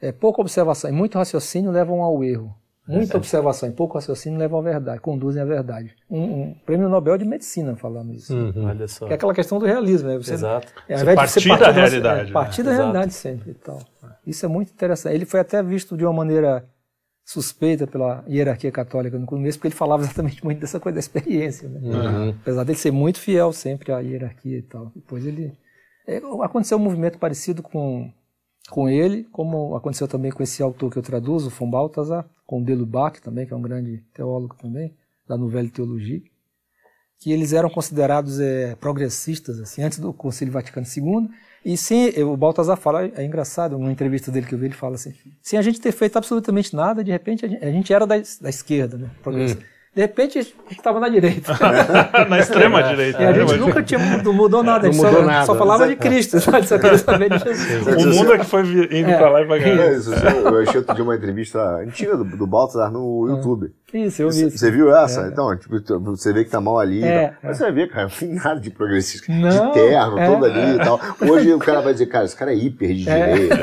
é, pouca observação e muito raciocínio levam ao erro. Muita observação e pouco raciocínio levam à verdade, conduzem à verdade. Um, um prêmio Nobel de medicina falando isso. Uhum. Olha só. Que é aquela questão do realismo, né? Você, Exato. é, ao Você invés de partir da realidade, é, partir da né? realidade sempre e tal. Isso é muito interessante. Ele foi até visto de uma maneira suspeita pela hierarquia católica no começo, porque ele falava exatamente muito dessa coisa da experiência, né? Uhum. Apesar dele ser muito fiel sempre à hierarquia e tal. Depois ele é, aconteceu um movimento parecido com com ele, como aconteceu também com esse autor que eu traduzo, von Balthasar, com Delubac também, que é um grande teólogo também, da Nouvelle Teologia, que eles eram considerados é, progressistas, assim, antes do Concílio Vaticano II, e sem, o Baltazar fala, é engraçado, numa entrevista dele que eu vi, ele fala assim, sem a gente ter feito absolutamente nada, de repente a gente, a gente era da, da esquerda, né, progressista. De repente a gente estava na direita. Na extrema direita. E a né? gente nunca tinha não mudou nada, a gente Não só, mudou nada. só falava de Cristo, sabe? Só queria saber de Jesus. O mundo é que foi indo pra lá e pra cá. É, eu achei outro dia uma entrevista antiga do, do Baltazar no YouTube. Isso, eu vi isso. Você viu essa? Então, tipo, você vê que tá mal ali. É. Mas você vai ver, cara, não tem nada de progressista. Não, de terno, é, todo ali e tal. Hoje o cara vai dizer, cara, esse cara é hiper de É. direita.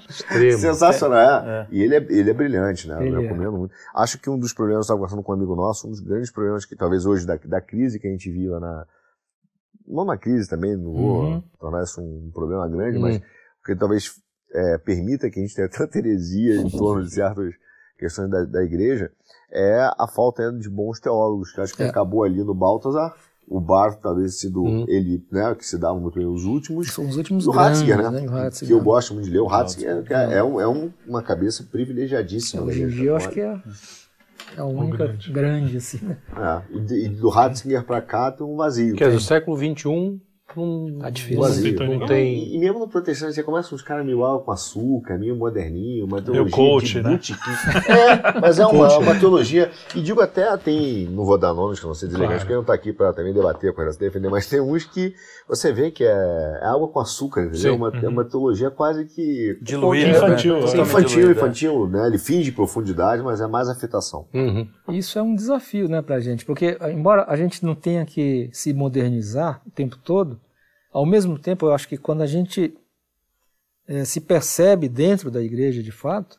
Extremo. Sensacional, é. E ele é, ele é brilhante, né? Eu Ele é. recomendo muito. Acho que um dos problemas, eu estava conversando com um amigo nosso, um dos grandes problemas que talvez hoje da, da crise que a gente viva na. Não uma crise também, não vou Uhum. tornar isso um problema grande, Uhum. mas porque talvez é, permita que a gente tenha tanta heresia em torno de certas questões da, da igreja, é a falta de bons teólogos, que acho que É. acabou ali no Baltazar. O Barth talvez sido Uhum. ele, né, que se dava muito bem os últimos. São os últimos E o Ratzinger, grandes, né? Ratzinger. Que eu gosto muito de ler. O Ratzinger que é, é, um- é um- uma cabeça privilegiadíssima. Hoje em né? dia eu acho que é é a única grande. grande, assim, né? É, e, de- e do Ratzinger pra cá tem um vazio. Que é do século XXI, não, Tá difícil. não vazio, Não tem não E, tem... e mesmo no protestante, você começa uns caras meio água com açúcar, meio moderninho, uma teologia coach, de né? É, mas é uma, uma teologia, e digo até, tem, não vou dar nomes, que eu não sei deselegantes, Claro. porque não tá aqui para também debater, para defender, mas tem uns que você vê que é, é água com açúcar, entendeu? Sim. Uma, É uma teologia quase que... Diluída. Infantil, né? né? Totalmente Infantil, diluída. infantil, né? Ele finge profundidade, mas é mais afetação. Uhum. Isso é um desafio, né, pra gente, porque embora a gente não tenha que se modernizar o tempo todo, ao mesmo tempo eu acho que quando a gente eh, se percebe dentro da igreja de fato,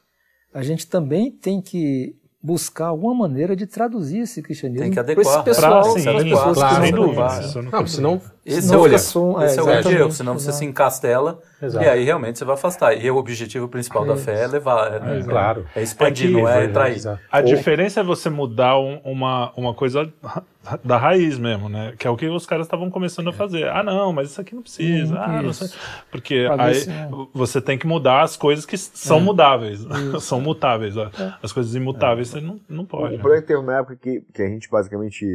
a gente também tem que buscar alguma maneira de traduzir esse cristianismo Tem que para adequar. esse pessoal, Pra, para sim, as adequar, pessoas claro, que não Não, senão... Esse Não não olha. fica som, Esse é o grande erro, senão você exato. se encastela Exato. e aí realmente você vai afastar. E o objetivo principal da Isso. fé é levar, é, É, claro. é expandir, É que- não é trair. A Ou- diferença é você mudar um- uma, uma coisa da raiz mesmo, né? Que é o que os caras estavam começando a fazer. Ah, não, mas isso aqui não precisa. Hum, ah, não sei. Porque aí você tem que mudar as coisas que são mudáveis. são mutáveis. É. As coisas imutáveis você não, não pode. O né? problema é que teve uma época que, que a gente basicamente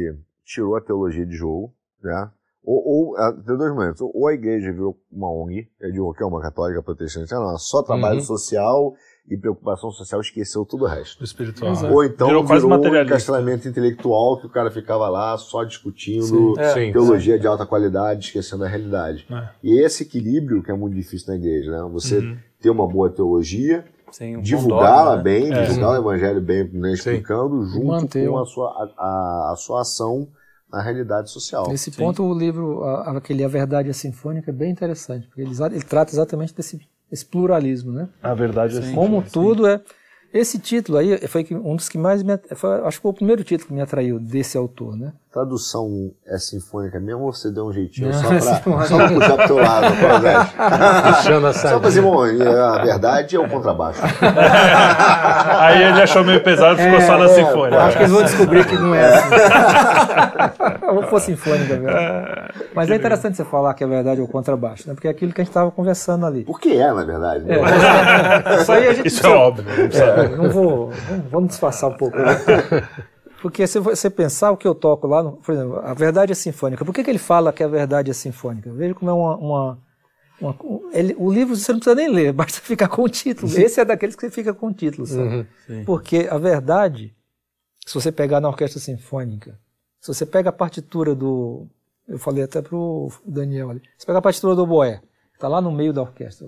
tirou a teologia de jogo, né? Ou, ou ah, tem dois momentos. Ou a igreja virou uma ONG, eu digo que é uma católica protestante, ah, não, só trabalho Uhum. social e preocupação social, esqueceu todo o resto. Espiritual. Exato. né? Ou então Virou virou, quase um encastelamento intelectual que o cara ficava lá só discutindo É. Sim. teologia de alta qualidade, esquecendo a realidade. É. E esse equilíbrio que é muito difícil na igreja, né? Você Uhum. ter uma boa teologia, Sim, um divulgá-la né? bem, É. divulgar o evangelho bem, né, explicando, junto com a sua, a, a- a sua ação na realidade social. Nesse Sim. ponto, o livro, a- aquele A Verdade é Sinfônica, é bem interessante, porque ele, ele trata exatamente desse, desse pluralismo, né? A verdade é Sim. Como tudo é. Esse título aí foi um dos que mais me. Foi, acho que foi o primeiro título que me atraiu desse autor, né? Tradução é sinfônica mesmo ou você deu um jeitinho só pra, só pra puxar pro teu lado, Puxando a Só pra dizer, bom, a verdade é o contrabaixo. Aí ele achou meio pesado e ficou é, só na é, sinfônica. Acho que eles vão descobrir que não é assim. Ou for sinfônica mesmo. Mas é interessante você falar que a verdade é o contrabaixo, né? Porque é aquilo que a gente estava conversando ali. Porque é, na verdade. Né? É, isso aí a gente Isso é óbvio. É, não vou. Vamos disfarçar um pouco. Né? Porque se você pensar o que eu toco lá, no, por exemplo, a verdade é sinfônica. Por que, que ele fala que a verdade é sinfônica? Veja como é uma. uma, uma ele, o livro você não precisa nem ler, basta ficar com o título. Esse é daqueles que você fica com o título, sabe? Uhum, Porque a verdade, se você pegar na orquestra sinfônica, se você pega a partitura do. Eu falei até pro Daniel ali. Você pega a partitura do Boé, está lá no meio da orquestra.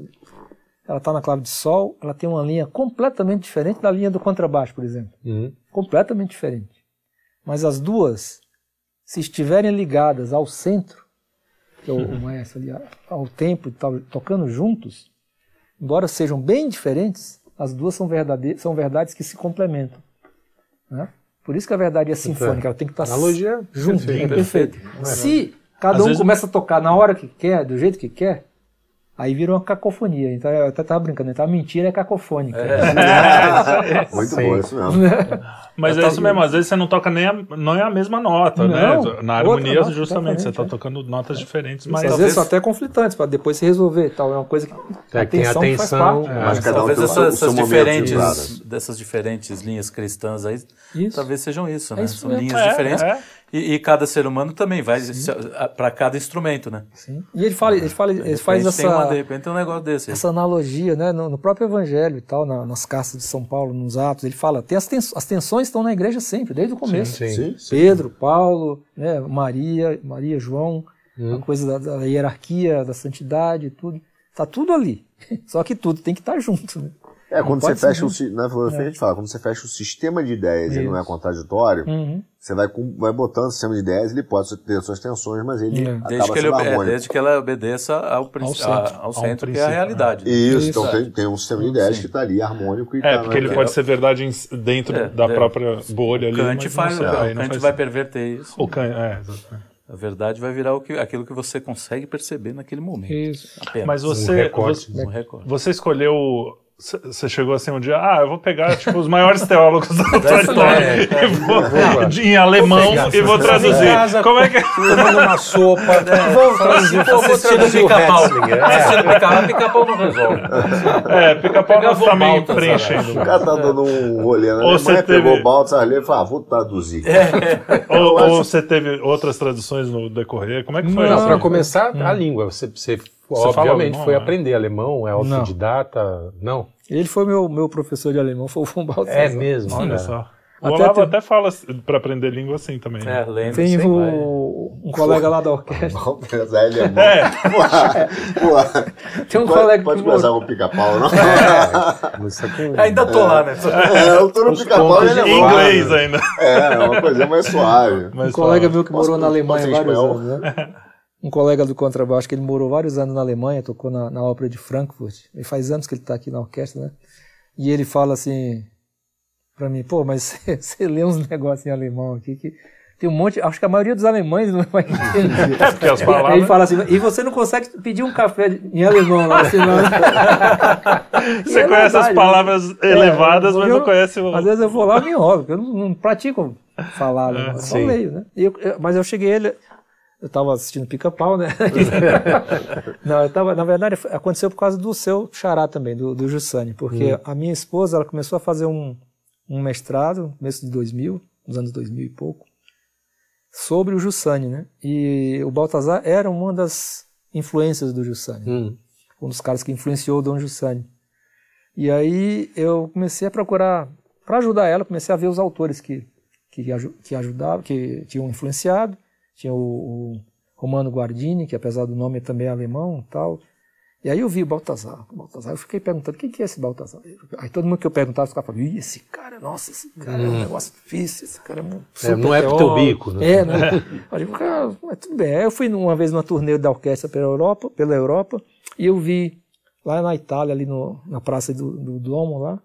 Ela está na clave de Sol, ela tem uma linha completamente diferente da linha do contrabaixo, por exemplo. Uhum. Completamente diferente. Mas as duas, se estiverem ligadas ao centro, que é o, o maestro ali, ao tempo tocando juntos, embora sejam bem diferentes, as duas são, são verdades que se complementam. Né? Por isso que a verdade é sinfônica, ela tem que estar Analogia junto. Perfeito. É perfeito. Se cada um começa a tocar na hora que quer, do jeito que quer, Aí virou uma cacofonia. Então eu até estava brincando, então a mentira é cacofônica. É. Muito bom isso mesmo. Mas é isso mesmo, às vezes você não toca nem a, não é a mesma nota, né? não, né? Na harmonia, nota, justamente, você está é. tocando notas diferentes, mas. Às vezes são até conflitantes, para depois se resolver tal. É uma coisa que é, tem atenção. É, mas cada talvez essas, essas diferentes, dessas diferentes linhas cristãs aí, isso. talvez sejam isso, né? É isso São linhas é, diferentes. E, e, cada ser humano também vai para cada instrumento, né? Sim. E ele fala, ele fala, ele faz essa. De repente tem um negócio desse. Essa analogia, né? No, no próprio Evangelho e tal, na, nas cartas de São Paulo, nos Atos, ele fala, tem as, tens, as tensões estão na igreja sempre, desde o começo. Sim, sim. sim Pedro, Paulo, né? Maria, Maria, João, hum. a coisa da, da, hierarquia, da santidade, tudo. Está tudo ali. Só que tudo tem que estar tá junto, né? É, quando você fecha o, na filosofia é. a gente fala, quando você fecha o sistema de ideias e não é contraditório, uhum. você vai, vai botando o sistema de ideias, ele pode ter suas tensões, mas ele é. acaba desde que ele, é, Desde que ela obedeça ao, ao centro, a, ao centro que é a realidade. Né? Isso, Isso, então tem, tem, um sistema de ideias Sim. que está ali harmônico. E é, tá porque ele pode ser verdade dentro é, da própria bolha ali. Kant, faz, o Kant faz... vai perverter isso. O Kant, é, exatamente. A verdade vai virar que, aquilo que você consegue perceber naquele momento. Isso. Apenas. Mas você, um recorte, você, um recorte. você escolheu você chegou assim um dia, ah, eu vou pegar tipo, os maiores teólogos da história é, é, vou, em alemão vou e vou traduzir. Casa, Como é que é? Tomando uma sopa. Né? Vou traduzir. Vou traduzir pica-pau. Assistindo pica-pau, pica-pau não resolve. É, pica-pau não fica meio preenchendo. O cara tá dando um rolê na Alemanha, teve... pegou o Baltzar ali e falou, ah, vou traduzir. É. Ou, ou você teve outras traduções no decorrer? Como é que foi? Não, para começar, a língua. Você, você obviamente alemão, foi né? aprender alemão, é autodidata, não. não. Ele foi meu, meu professor de alemão, foi o Fumbaldo É mesmo, olha é. só. O até Olavo tem... até fala para aprender língua assim também. Né? É, lembra, Tem o... um colega lá da orquestra. ele é bom. É. Porra, Tem um pode, colega pode que começar com o pica-pau, não? É. Ainda tô lá, né? É, eu tô no pica-pau ele é Em inglês ainda. É, é uma coisa mais suave. um colega meu que morou na Alemanha vários anos, né? Um colega do contrabaixo que ele morou vários anos na Alemanha, tocou na, na ópera de Frankfurt. E faz anos que ele está aqui na orquestra, né? E ele fala assim para mim, pô, mas você lê uns negócios em alemão aqui que tem um monte, acho que a maioria dos alemães não vai entender. É porque as palavras... Ele fala assim, e você não consegue pedir um café em alemão lá, senão... você é conhece verdade, as palavras é, elevadas, mas eu, não conhece o... Às vezes eu vou lá e me enrolo, porque eu não, não pratico falar, é, só leio, né? Eu, eu, mas eu cheguei ele eu estava assistindo pica-pau, né? não, eu tava, na verdade, aconteceu por causa do seu xará também, do, do Jussani, porque hum. a minha esposa, ela começou a fazer um, um mestrado, começo de 2000, nos anos 2000 e pouco, sobre o Jussani, né? E o Baltazar era uma das influências do Jussani, hum. um dos caras que influenciou o Dom Jussani. E aí eu comecei a procurar, para ajudar ela, comecei a ver os autores que, que, que ajudavam, que tinham influenciado, tinha o, o, Romano Guardini, que apesar do nome também é alemão tal. E aí eu vi o Baltazar. Baltazar, eu fiquei perguntando, quem que é esse Baltazar? Aí todo mundo que eu perguntava ficava falando, Ih, esse cara, nossa, esse cara é um hum. negócio difícil, esse cara é um é, Não é pro teu bico, né? É, né? eu digo, cara, mas tudo bem. Aí eu fui uma vez numa turnê da orquestra pela Europa, pela Europa e eu vi lá na Itália, ali no, na praça do, do Duomo lá,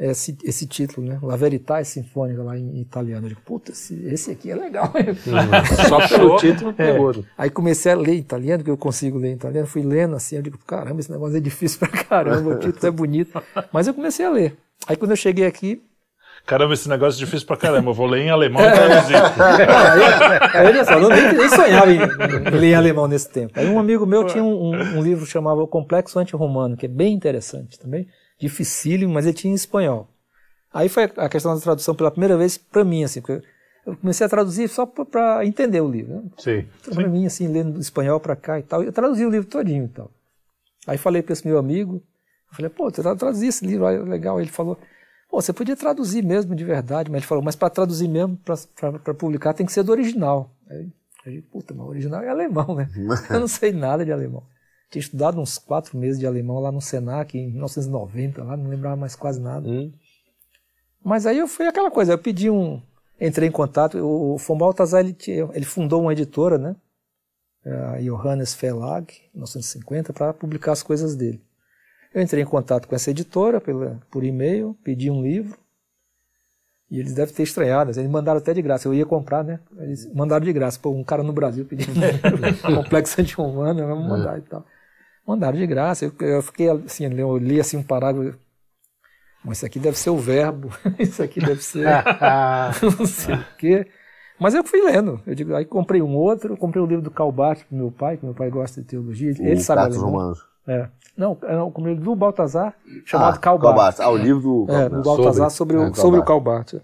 esse, esse título, né? La Verità Sinfônica, lá em, italiano. Eu digo, puta, esse, esse aqui é legal. Hum, só pelo título pegou. É. Aí comecei a ler italiano, que eu consigo ler italiano. Fui lendo assim, eu digo, caramba, esse negócio é difícil pra caramba, o título é bonito. Mas eu comecei a ler. Aí quando eu cheguei aqui, Caramba, esse negócio é difícil pra caramba. Eu vou ler em alemão e traduzir. aí, olha só, não, nem, nem sonhava em, ler em alemão nesse tempo. Aí um amigo meu tinha um, um, um livro chamado O Complexo Anti-Romano, que é bem interessante também dificílimo, mas ele tinha em espanhol. Aí foi a questão da tradução pela primeira vez para mim, assim, porque eu comecei a traduzir só para entender o livro. Né? Sim. Para mim, assim, lendo espanhol para cá e tal. Eu traduzi o livro todinho e tal. Aí falei para esse meu amigo, eu falei, pô, você traduzir esse livro, aí, legal. Ele falou, pô, você podia traduzir mesmo de verdade, mas ele falou, mas para traduzir mesmo, para publicar, tem que ser do original. Aí, aí puta, mas o original é alemão, né? eu não sei nada de alemão. Tinha estudado uns quatro meses de alemão lá no Senac, em 1990, lá, não lembrava mais quase nada. Hum. Mas aí eu fui aquela coisa, eu pedi um. Entrei em contato, o, o Von Balthasar, ele, ele fundou uma editora, né? A Johannes Verlag, 1950, para publicar as coisas dele. Eu entrei em contato com essa editora pela, por e-mail, pedi um livro, e eles devem ter estranhado, eles mandaram até de graça. Eu ia comprar, né? Eles mandaram de graça. Pô, um cara no Brasil pedindo complexo anti-humano, vamos mandar e tal. Mandaram de graça. Eu, eu fiquei assim, eu li assim um parágrafo. Mas isso aqui deve ser o verbo, isso aqui deve ser não sei o quê. Mas eu fui lendo. Eu digo, aí comprei um outro, comprei o um livro do Calbart pro meu pai, que meu pai gosta de teologia. Ele sabe alemão. Romanos. É. Não, eu comprei o livro do Baltazar, chamado ah, Calbart. Calbart. Ah, o livro do, é, do Baltazar sobre, sobre, o, é, sobre o Calbart.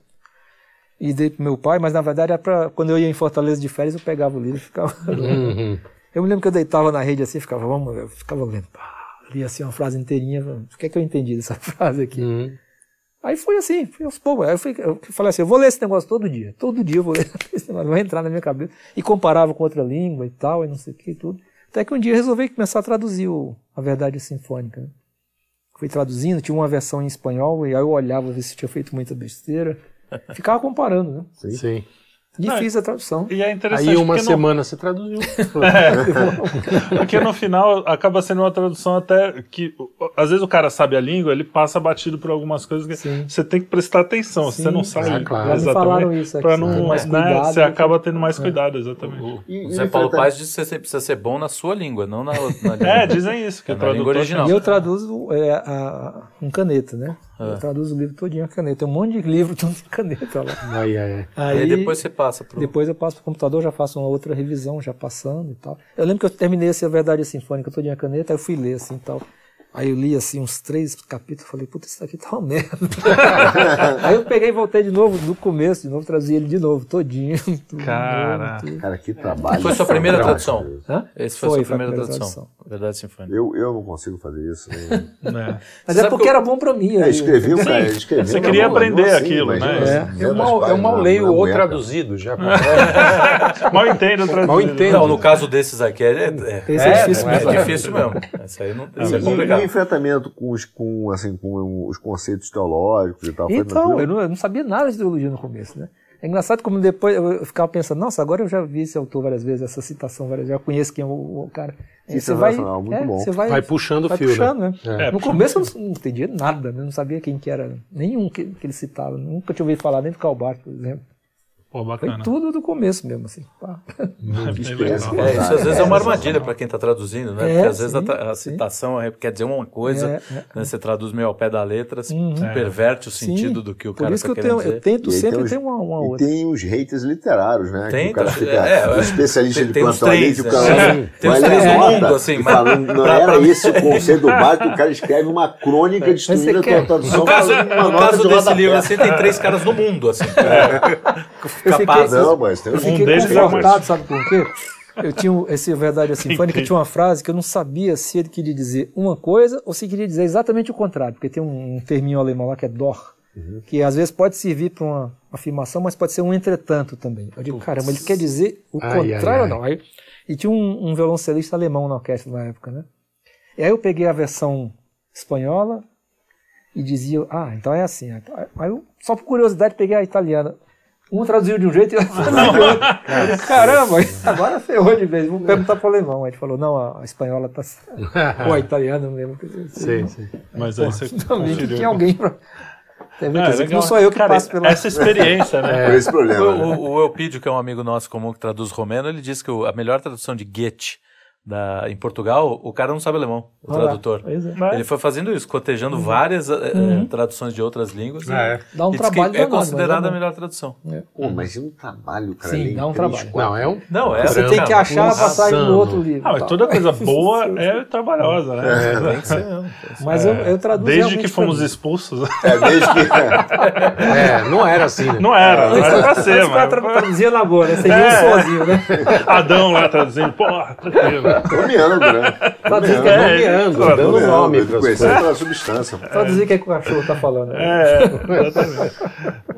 E dei pro meu pai, mas na verdade era pra, quando eu ia em Fortaleza de férias, eu pegava o livro e ficava. Uhum. Eu me lembro que eu deitava na rede assim, ficava, vamos, eu ficava lendo, pá, lia assim uma frase inteirinha, o que é que eu entendi dessa frase aqui? Uhum. Aí foi assim, fui aos poucos. Aí eu, fui, eu falei assim, eu vou ler esse negócio todo dia, todo dia eu vou ler esse negócio, vai entrar na minha cabeça. E comparava com outra língua e tal, e não sei o que e tudo. Até que um dia eu resolvi começar a traduzir o, a Verdade Sinfônica. Né? Fui traduzindo, tinha uma versão em espanhol, e aí eu olhava ver se tinha feito muita besteira. Ficava comparando, né? Sim. Sim. E Não, fiz a tradução. E é interessante. Aí uma semana no... você traduziu. é, porque no final acaba sendo uma tradução até que. Às vezes o cara sabe a língua, ele passa batido por algumas coisas que Sim. você tem que prestar atenção. Sim. Você não sabe ah, claro. exatamente. Isso aqui, não, mais né, cuidado, você acaba tendo mais é. cuidado, exatamente. E, o Zé Paulo Paz diz que você precisa ser bom na sua língua, não na, na língua. É, dizem isso, que é na língua original. E eu traduzo é, a, um caneta, né? É. Eu traduzo o livro todinho a caneta. Tem um monte de livro, tudo em caneta lá. Aí, aí. aí, aí depois você passa pro... Depois eu passo pro computador, já faço uma outra revisão, já passando e tal. Eu lembro que eu terminei essa Verdade Sinfônica todinha a caneta, aí eu fui ler assim e tal. Aí eu li assim uns três capítulos, falei, puta, isso aqui tá uma merda. aí eu peguei e voltei de novo, do começo, de novo, trazi ele de novo, todinho. Cara, novo, cara, que trabalho. Foi sua primeira tradução? Hã? Esse foi, foi sua primeira, primeira tradução. tradução. Verdade Sinfônica. Eu, eu não consigo fazer isso. Nem... É. Mas é porque eu... era bom pra mim. É, escrevi, cara, escrevi. Você queria aprender assim, aquilo, né? É. Eu, mal, eu mal leio o traduzido já. mal entendo traduzido. Mal entendo. Não, no caso desses aqui é, é, Esse é, difícil, é, é difícil mesmo. Isso aí não, é complicado. Enfrentamento com os, com, assim, com os conceitos teológicos e tal? Então, eu não, eu não sabia nada de teologia no começo, né? É engraçado como depois eu ficava pensando, nossa, agora eu já vi esse autor várias vezes, essa citação várias vezes, já conheço quem é o, o cara. Aí você vai, muito é, bom. Você vai, vai puxando o fio, puxando, né? né? É. No começo eu não, não entendia nada, né? não sabia quem que era, nenhum que, que ele citava, nunca tinha ouvido falar nem do Calbar, por exemplo. Pô, bacana. Foi tudo do começo mesmo, assim. Pá. É, isso às vezes é uma armadilha para quem está traduzindo, né? É, Porque às sim, vezes a, a citação sim. quer dizer uma coisa, é, é, né? você traduz meio ao pé da letra, uhum. perverte o sentido sim. do que o cara está querendo eu dizer. Eu tento sempre ter uma, uma e outra. tem os haters literários, né? Tem, que o cara fica é, especialista tem, de plantão ali, que o cara tem os três do mundo, assim. Não era esse o conceito do bar que o cara escreve uma crônica destruindo a tua tradução. No caso desse livro, assim, tem três caras no mundo, assim. Capaz. Não, mas tem eu fiquei um deles confortado, sabe por quê? Eu tinha esse Verdade Sinfônica, tinha uma frase que eu não sabia se ele queria dizer uma coisa ou se queria dizer exatamente o contrário, porque tem um, um terminho alemão lá que é dor, uhum. que às vezes pode servir para uma afirmação, mas pode ser um entretanto também. Eu digo, caramba, ele quer dizer o ai, contrário ou não? Aí, e tinha um, um violoncelista alemão na orquestra na época, né? E aí eu peguei a versão espanhola e dizia, ah, então é assim. Aí eu, só por curiosidade, peguei a italiana. Um traduziu de um jeito e outro traduziu de outro. Caramba, agora ferrou de vez. Vou perguntar para o alemão. Aí ele falou: não, a, espanhola está. Ou a italiana, não lembro. Sim, sim. Mas aí você. Também tinha alguém para. É, não, não sou eu que Cara, passo pela... Essa experiência, né? É. esse problema. O, né? o, o Elpidio, que é um amigo nosso comum que traduz romeno, ele disse que a melhor tradução de Goethe da, em Portugal, o cara não sabe alemão, o Olá. tradutor. É. Ele foi fazendo isso, cotejando uhum. várias eh, uhum. uh, traduções de outras línguas. É. Dá um trabalho É considerada a melhor tradução. É. Pô, mas é um trabalho, cara. Sim, dá um trabalho. Não, é um. Não, é Você tem que achar a passagem no outro livro. Ah, mas toda coisa boa é trabalhosa, né? É, tem que ser mesmo. Mas eu, eu traduzo Desde que fomos expulsos. É, desde que. é, não era assim, né? Não era, não era pra ser, mas. Traduzia na boa, né? Você é. sozinho, né? Adão lá traduzindo, porra, tranquilo. Caminhando, né? Traduzir que é nomeando, dando nome. Conhecendo pela substância. Traduzir o que, é que o cachorro está falando. É, exatamente.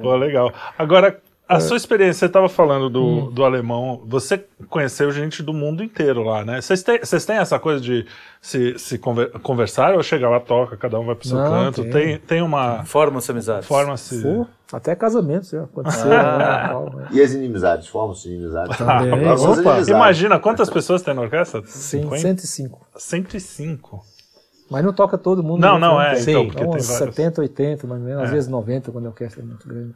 Pô, legal. Agora, a é. sua experiência, você estava falando do, hum. do alemão, você conheceu gente do mundo inteiro lá, né? Vocês têm, vocês têm essa coisa de se, se conversar ou chegar lá, toca, cada um vai pro seu Não, canto? Tem. tem, tem uma. Forma-se amizades. Forma-se. Até casamento já aconteceu. Ah. Né? E as inimizades? Formam-se inimizades? Também. Opa, imagina quantas pessoas tem na orquestra? Sim, 105. 105. Mas não toca todo mundo. Não, não, é. Sim, então, porque então, tem 70, 80, mais ou menos. É. Às vezes 90, quando a orquestra é muito grande.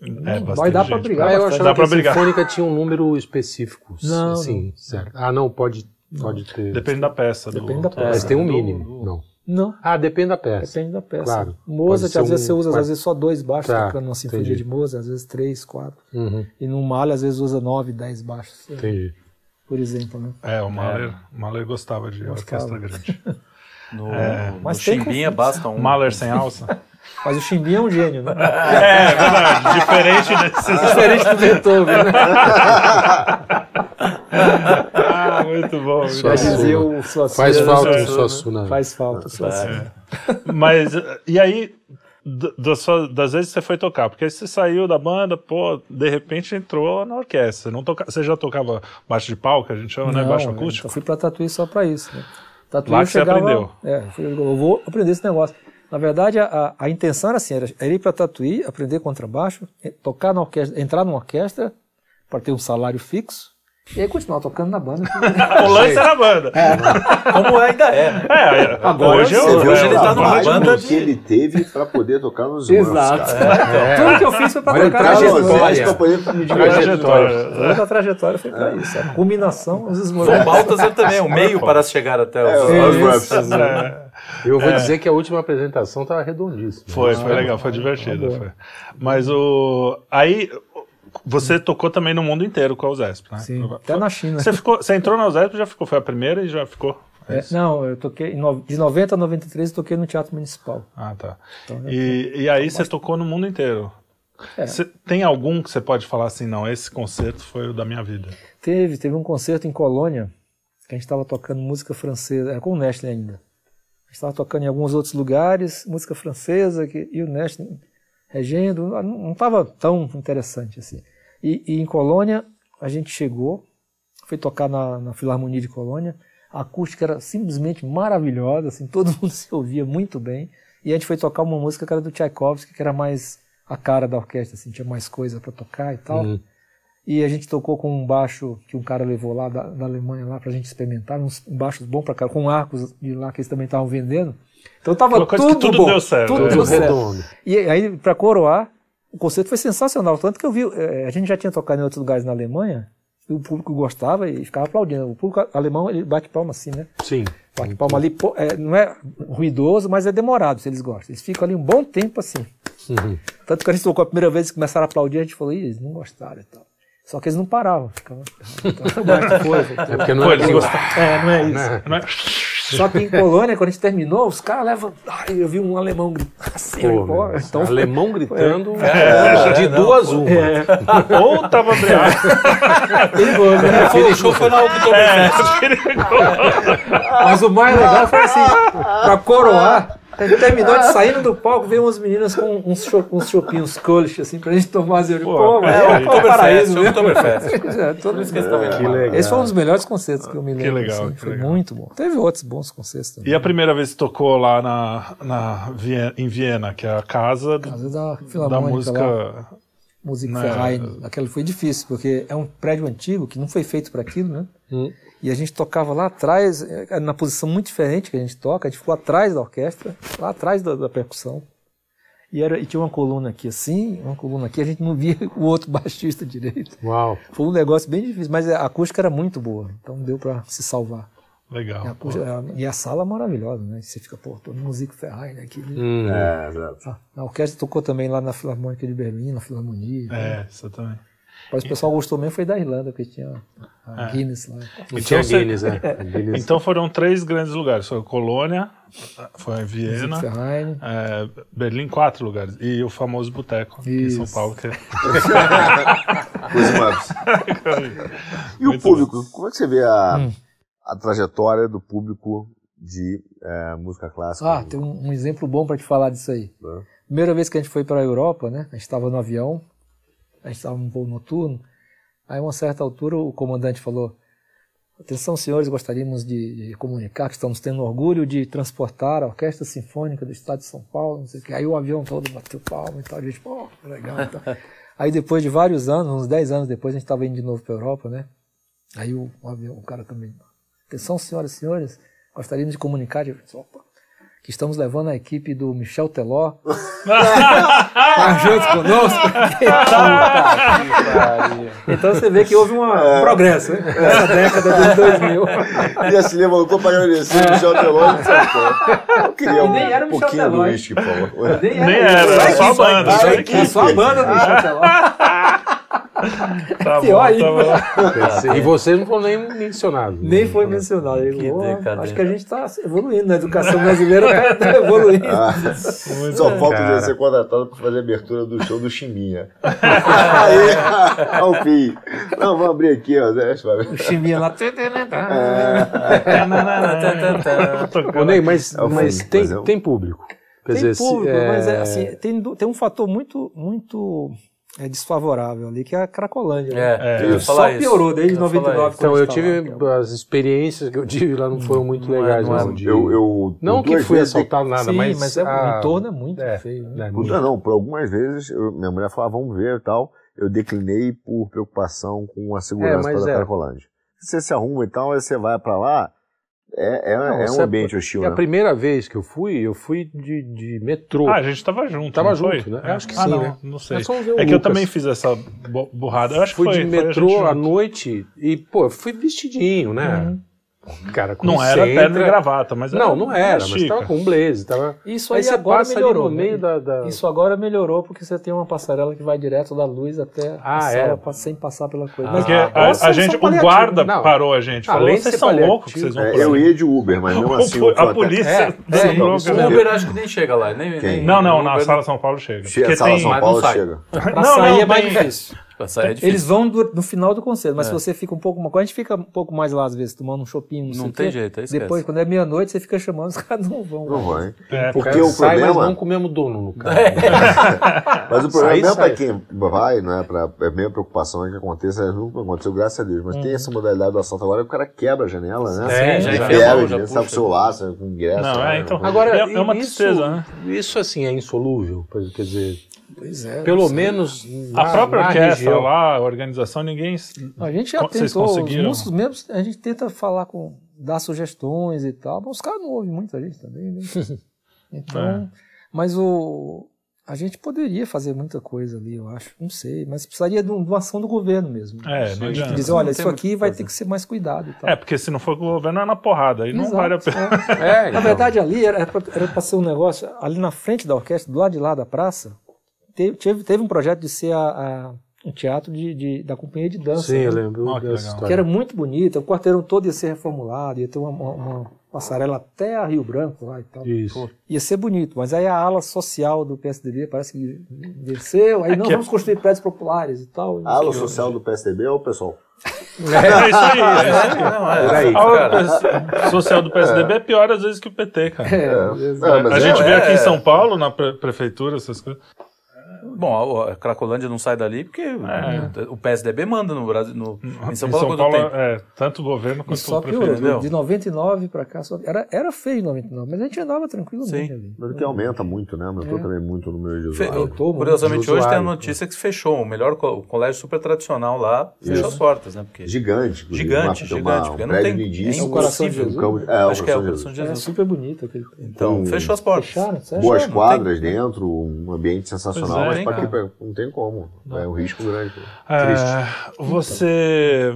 É, vai dar para brigar. Ah, eu achava que a Sinfônica tinha um número específico. Não, Sim, não. certo. Ah, não, pode, pode ter. Depende da peça. Depende da peça. Mas tem um mínimo. Do, do... Não. Não. Ah, depende da peça. Depende da peça. Claro. Mozart, às vezes um... você usa às vezes só dois baixos tá. tocando uma sinfonia Entendi. de Mozart, às vezes três, quatro. Uhum. E no Mahler, às vezes usa nove, dez baixos. Entendi. Por exemplo, né? É, o Mahler, é. Mahler gostava de gostava. orquestra grande. No, é, no Chimbinha basta um. Mahler sem alça. Mas o Chimbinha é um gênio, né? É, é verdade. Diferente desses. Diferente do Beethoven, né? ah, muito bom. Muito Já dizia o Suassuna. Faz falta o Suassuna. Faz falta o Suassuna. É. Mas, e aí, das vezes você foi tocar, porque você saiu da banda, pô, de repente entrou na orquestra. Não toca, você já tocava baixo de palco, a gente chama, né? Não, né? Baixo acústico? Eu fui pra Tatuí só pra isso. Né? Tatuí Lá que chegava, você aprendeu. É, eu vou aprender esse negócio. Na verdade, a, a intenção era assim, era, era ir para Tatuí, aprender contrabaixo, tocar na orquestra, entrar numa orquestra para ter um salário fixo e aí continuar tocando na banda. o lance era a banda. É. Como ainda é. Né? é agora hoje, eu, hoje ele está numa banda de... que ele teve para poder tocar nos Exato. É. Tudo que eu fiz foi para tocar trajetória. Poder me trajetória. Toda a trajetória foi para isso. A culminação, os esmorais. O Baltasar também, o meio para chegar até os... É, eu vou é. dizer que a última apresentação estava redondíssima. Foi, foi legal, foi divertida. Foi. Mas o. Aí. Você tocou também no mundo inteiro com a USESP, né? Sim, até na China. Você, ficou, você entrou na USESP já ficou? Foi a primeira e já ficou? É, não, eu toquei de 90 a 93 eu toquei no Teatro Municipal. Ah, tá. Então, e, e aí você tocou no mundo inteiro. É. Você, tem algum que você pode falar assim, não, esse concerto foi o da minha vida? Teve, teve um concerto em Colônia que a gente estava tocando música francesa, era com o Nestle ainda estava tocando em alguns outros lugares, música francesa, que, e o Nest regendo, não estava tão interessante assim. E, e, em Colônia, a gente chegou, foi tocar na, na, Filarmonia de Colônia, a acústica era simplesmente maravilhosa, assim, todo mundo se ouvia muito bem, e a gente foi tocar uma música que era do Tchaikovsky, que era mais a cara da orquestra, assim, tinha mais coisa para tocar e tal. Uhum. E a gente tocou com um baixo que um cara levou lá da, da Alemanha lá pra gente experimentar, uns baixos bons pra cá, com arcos de lá que eles também estavam vendendo. Então tava tudo, tudo bom. Deu certo, tudo é. deu certo. E aí, para coroar, o concerto foi sensacional. Tanto que eu vi, eh, a gente já tinha tocado em outros lugares na Alemanha, e o público gostava e ficava aplaudindo. O público alemão, ele bate palma assim, né? Sim. Bate palma ali, é, não é ruidoso, mas é demorado, se eles gostam. Eles ficam ali um bom tempo assim. Uhum. Tanto que a gente tocou a primeira vez que começaram a aplaudir, a gente falou, Ih, eles não gostaram e tal. Só que eles não paravam. Ficavam... é porque não é, eles é, não é isso. Não é... Só que em Colônia, quando a gente terminou, os caras levam. Ai, eu vi um alemão gritando assim. Pô, então, alemão gritando é, é, de duas uma. É. Ou tava briado. perigoso, né? O show foi na Oktoberfest. É, Mas o mais legal foi assim, pra coroar, ele terminou de saindo do palco, veio umas meninas com uns, cho uns chopinhos Kölsch, assim, pra gente tomar zero. Pô, pô é, é, é, paraíso, né? Oktoberfest. é, todo isso que é, Esse foi um dos melhores concertos que eu me lembro. Que legal, assim, que foi legal. muito bom. Teve outros bons concertos também. E a primeira vez que tocou lá na, na Viena, em Viena, que é a casa, casa da, da música... Lá. Musikverein, né? aquela foi difícil, porque é um prédio antigo que não foi feito para aquilo, né? Hum. E a gente tocava lá atrás, eh, na posição muito diferente que a gente toca, a gente ficou atrás da orquestra, lá atrás da, da percussão. E, era, e tinha uma coluna aqui assim, uma coluna aqui, a gente não via o outro baixista direito. Uau. Foi um negócio bem difícil, mas a acústica era muito boa, então deu para se salvar. Legal. E a, acústica- e a sala maravilhosa, né? Você fica, pô, tô no Music Ferrari né? aqui. Hum. É, exato. A orquestra tocou também lá na Filarmônica de Berlim, na Filarmonia. É, isso também. Mas o pessoal gostou mesmo foi da Irlanda, porque tinha a Guinness lá. E tinha você- Guinness, né? Guinness. Então foram três grandes lugares. Foi Colônia, foi Viena, é, Berlim, quatro lugares. E o famoso Boteco em São. Paulo. Que... é. E o público? Como é que você vê a, Hum. a trajetória do público de é, música clássica? Ah, tem um, um exemplo bom para te falar disso aí. Primeira vez que a gente foi para a Europa, né? A gente estava no avião, a gente estava num voo noturno. Aí, a uma certa altura, o comandante falou: Atenção, senhores, gostaríamos de, de comunicar que estamos tendo orgulho de transportar a Orquestra Sinfônica do Estado de São Paulo. Não sei o quê. Aí o avião todo bateu palma e tal. A gente, pô, legal. e tal. Aí, depois de vários anos, uns 10 anos depois, a gente estava indo de novo para a Europa, né? Aí o, o avião, o cara também. Atenção, senhoras e senhores, gostaríamos de comunicar. de- Opa, que estamos levando a equipe do Michel Teló para junto conosco. então você vê que houve uma- um progresso né? nessa década de 2000. Já se levantou para agradecer o Michel Teló e Eu queria E nem era um o Michel pouquinho do Teló, hein? uísque, por favor. Nem Nem era, isso, era é só a banda, É só a banda do Michel Teló. Tá Pior bom, ainda. tá bom. E vocês não foram nem mencionados. Nem foi mencionado. Que "Pô, decadente. acho que a gente está evoluindo, né? a educação brasileira está evoluindo. Ah, só falta Cara. de ser contratado para fazer a abertura do show do Chimbinha. Aí, ao fim. Não, vamos abrir aqui, ó. Deixa eu ver. O chimbinha lá. Ô, Ney, mas, É mas tem, é tem público. Quer Tem dizer, se- público, é, mas é, assim, tem, tem um fator muito, muito é, desfavorável ali, que é a Cracolândia. né? É, É, eu ia Só falar isso. piorou desde Eu ia falar 99. isso. Então, eu tive é as experiências que eu tive lá não foram muito Não é- legais, não é- não. Eu, eu, não que fui assaltado nada, Sim, mas, mas, é, o a- entorno é muito é, feio. Né? né, Por, não, não, por algumas vezes eu- minha mulher falava, vamos ver e tal. Eu declinei por preocupação com a segurança É, da é. Cracolândia. Você se arruma e tal, aí você vai pra lá, é, é, Não, é um você- ambiente hostil, a né? primeira vez que eu fui, eu fui de, de metrô. Ah, a gente tava junto. Tava não junto, foi? né? É. Acho que ah, sim, não, né? Não sei. É que eu também fiz essa burrada. Eu acho que fui foi. de foi a metrô à noite e, pô, eu fui vestidinho, né? Cara, quando Não você era terno e gravata, mas Não, não era, mas chique. tava com um blazer. Tava... Isso aí, você agora passa melhorou. ali no meio né? da... da- Isso agora melhorou porque você tem uma passarela que vai direto da luz até Ah, a sala é? sem passar pela coisa. Ah, Mas Porque Ah, a, a são gente, o guarda Não. parou a gente. Falou, Além de vocês são loucos que vocês vão É, eu aí." ia de Uber, mas mesmo assim... O- a polícia É, O. Uber acho que nem chega lá. Nem, Não, não, na sala São Paulo chega. Chega, Porque sala tem- São Paulo não chega. Não, não, é mais difícil. É difícil. Eles vão do- no final do concerto, mas se você fica um pouco. Quando a gente fica um pouco mais lá, às vezes, tomando um shopping, não, Não sei o tem quê, jeito, aí esquece. Depois, quando é meia-noite, você fica chamando, os caras não vão. Não vai. É, Porque Cara, o sai, mas problema... não com o mesmo dono no carro. Mas o problema não é pra sai. quem vai, não é pra. É minha preocupação é que aconteça, nunca aconteceu, graças a Deus. Mas tem essa modalidade do assalto agora que o cara quebra a janela, né? É, já Ele enfia a quebra, já ele sabe o celular, sabe com ingresso. Não, né? é, então- Agora, É- é uma isso, tristeza, né? Isso, assim, é insolúvel. Quer dizer, Pois é. pelo não menos A na- própria na orquestra região. lá, a organização, ninguém. A gente já Vocês tentou, os músicos mesmos, a gente tenta falar com, dar sugestões e tal, mas os caras não ouvem muita gente também, né? Então, É. mas o, a gente poderia fazer muita coisa ali, eu acho, não sei, mas precisaria de, um- uma ação do governo mesmo. É, não adianta. Dizer, olha, Não isso aqui vai ter que ser mais cuidado e tal. É, porque se não for com o governo, é na porrada. Aí não Exato, vale a pena. é. É, Na então. verdade, ali era para ser um negócio, ali na frente da orquestra, do lado de lá da praça, teve, teve, teve um projeto de ser a, a- um teatro de, de- da companhia de dança. Sim, eu né? lembro Ah, que que era muito bonito, o quarteirão todo ia ser reformulado, ia ter uma, uma- uma passarela até a Rio Branco lá e tal. Isso. Ia ser bonito, mas aí a ala social do PSDB parece que venceu, aí É não, é- vamos construir prédios populares e tal. A ala social do PSDB é o pessoal. É isso aí, é isso aí. Não, é. Por aí. A Cara, orquestra social do PSDB é pior às vezes que o PT, cara. É, É, a é- gente vê é- aqui em São Paulo, na pre- prefeitura, essas coisas. Bom, a Cracolândia não sai dali porque é. o PSDB manda no Brasil, no, em São Em Paulo, São quanto Paulo, tempo. é, tanto o governo quanto só o prefeito. De 99 pra cá, só, era, era feio em 99, mas a gente andava tranquilamente Sim. ali. Mas o que aumenta muito, né? Aumentou também muito o número de Fe- usuários. Aumentou muito. Curiosamente, de hoje tem a usuário. notícia que fechou. O melhor o colégio super tradicional lá fechou as portas, né? Porque Gigante. Gigante, uma- gigante, uma- porque um não tem- é o Coração de Jesus. campo- é, o acho que é o Coração de É Jesus. super bonito aquele. Então, fechou as portas. Fecharam, Boas quadras dentro, um ambiente sensacional, é, mas não tem como. É um risco grande. É, você.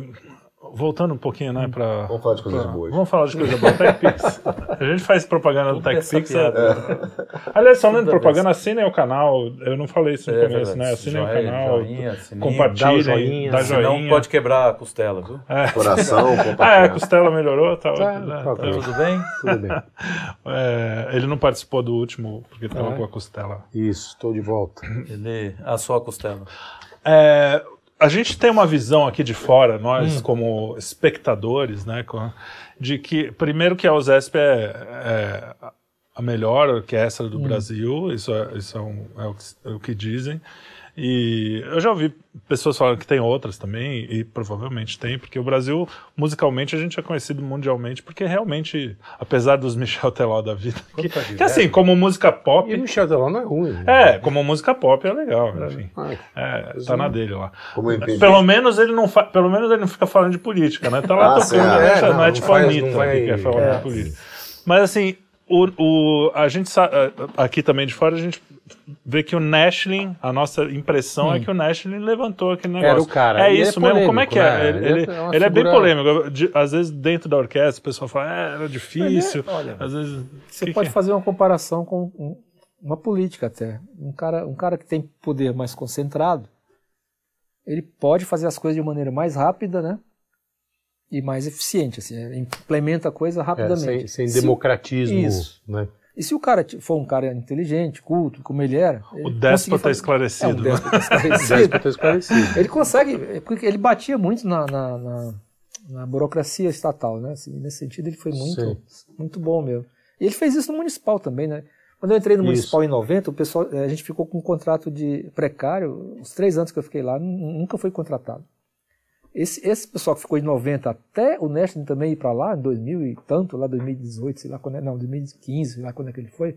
Voltando um pouquinho, né, pra. Vamos falar de coisas pra- boas. Vamos falar de coisa boa. TechPix. A gente faz propaganda do TechPix. é- Aliás, falando de propaganda, assinem o canal. Eu não falei isso no É começo, verdade. né? Assinem o canal. joinha, sininho, dá compartilhem, joinha. dá Senão joinha. pode quebrar a costela, viu? Coração, Ah, é, a costela melhorou? Tá, Tá, né, tá tá-. Tudo bem? Tudo bem. é, ele não participou do último porque estava É. com a costela. Isso, estou de volta. Ele assou a costela. É, a gente tem uma visão aqui de fora, nós Hum. como espectadores, né, de que primeiro que a USESP é, é a melhor orquestra Hum. do Brasil, isso, é, isso é, um- é o que, é o que dizem. E eu já ouvi pessoas falando que tem outras também, e provavelmente tem, porque o Brasil, musicalmente, a gente é conhecido mundialmente, porque realmente, apesar dos Michel Teló da vida, que, que assim, como música pop, E o Michel Teló não é ruim. né? é, como música pop é legal, enfim. Ah, É, tá na dele lá. Pelo menos ele não fa... pelo menos ele não fica falando de política, né? Tá lá Ah, tocando, né? é, não, não, é tipo faz- a Anitta vai- que quer falar é. de política. Mas assim, o, o, a gente sabe, aqui também de fora a gente vê que o Nashlin, a nossa impressão é que o Nashlin levantou aquele negócio. Era o cara. É E ele é isso mesmo. Como é que é? polêmico, né? Ele, Ele é ele é bem figura- polêmico. De- Às vezes dentro da orquestra o pessoal fala, é, era difícil. Ele é- olha, Às vezes. Você que pode que é? fazer uma comparação com um- uma política até. Um cara, um cara que tem poder mais concentrado, ele pode fazer as coisas de maneira mais rápida, né? E mais eficiente, assim, é, implementa a coisa É, rapidamente. sem, sem democratismo. Isso. Né? E se o cara for um cara inteligente, culto, como ele era, O ele déspota conseguia fazer- esclarecido. É um né? déspota esclarecido. Déspota esclarecido. Ele consegue, é porque ele batia muito na, na, na- na burocracia estatal, né? Assim, nesse sentido, ele foi muito, Sim. muito bom mesmo. E ele fez isso no municipal também, né? Quando eu entrei no Isso. municipal em 90, o pessoal, eh, a gente ficou com um contrato de precário. Os três anos que eu fiquei lá, nu- nunca foi contratado. Esse, esse pessoal que ficou de 90 até o Nestlé também ir para lá, em 2000 e tanto, lá 2018, sei lá quando é, não, 2015, sei lá quando é que ele foi.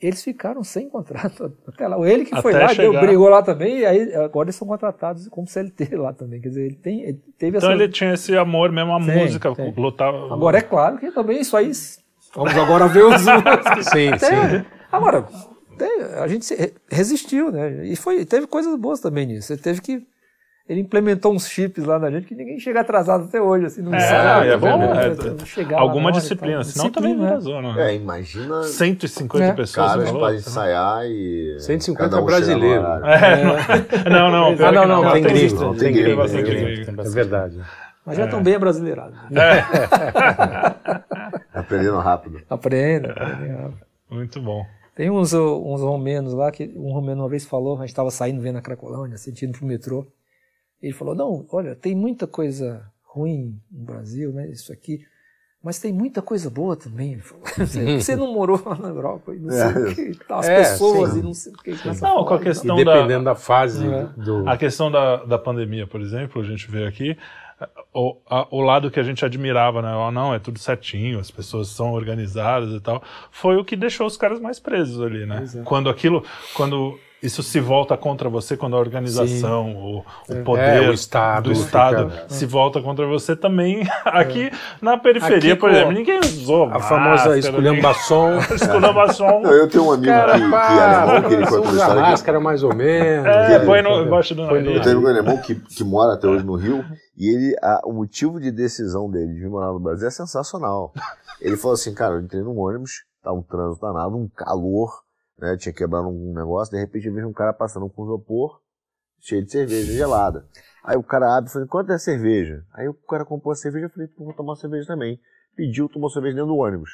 Eles ficaram sem contrato até lá. Ele que foi Até lá, deu, brigou lá também, e aí agora eles são contratados como CLT lá também. Quer dizer, ele, tem, ele teve Então essa. ele tinha esse amor mesmo à Tem, música, tem. lutava. Agora é claro que também isso aí. Vamos agora ver os outros. Sim, Tem. sim. Agora, a gente resistiu, né? E foi, teve coisas boas também nisso. Ele teve que. Ele implementou uns chips lá na gente que ninguém chega atrasado até hoje, assim, não É, sabe. é bom, né? é, Chegar lá Alguma disciplina, senão também não né? vazou, né? É, imagina 150 É. pessoas. você caras para ensaiar e. 150 cada um chega no brasileiro. horário. É, não, não, Ah, que não, não, tem tem gringo. Tem tem gringo. tem gringo. gringo. É verdade. Mas já estão bem abrasileirados. Aprendendo rápido. Aprenda, aprendem rápido. Muito bom. Tem uns, uns romenos lá que um romeno uma vez falou, a gente estava saindo vendo a Cracolândia, sentindo pro metrô. Ele falou: "Não, olha, tem muita coisa ruim no Brasil, né? Isso aqui, mas tem muita coisa boa também." Ele falou. Você não morou lá na Europa e não sei o que, tal, as É, pessoas sim. e não sei o que. Não, falar com a questão E da, dependendo da fase É. do. a questão da, da pandemia, por exemplo, a gente vê aqui, o, a- o lado que a gente admirava, né? Ah, não, é tudo certinho, as pessoas são organizadas e tal, foi o que deixou os caras mais presos ali, né? Quando aquilo, quando isso se volta contra você, quando a organização, o, o poder É, o Estado do Estado fica- se volta contra você também, aqui na periferia, Aqui, por exemplo, ninguém usou A famosa esculhambação. esculhambação. Eu tenho um amigo Cara, que, que é alemão, que ele conta usa que máscara mais ou menos. É, Sim, põe no, embaixo do no- Eu nariz. tenho um alemão que, que mora até hoje no Rio e ele, a- o motivo de decisão dele de vir morar no Brasil é sensacional. Ele falou assim, cara, eu entrei num ônibus, tá um trânsito danado, um calor, né, tinha quebrado um negócio, de repente eu vejo um cara passando com isopor cheio de cerveja gelada. Aí o cara abre e fala, quanto é a cerveja? Aí o cara comprou a cerveja, eu falei, vou tomar cerveja também. Pediu, tomou cerveja dentro do ônibus.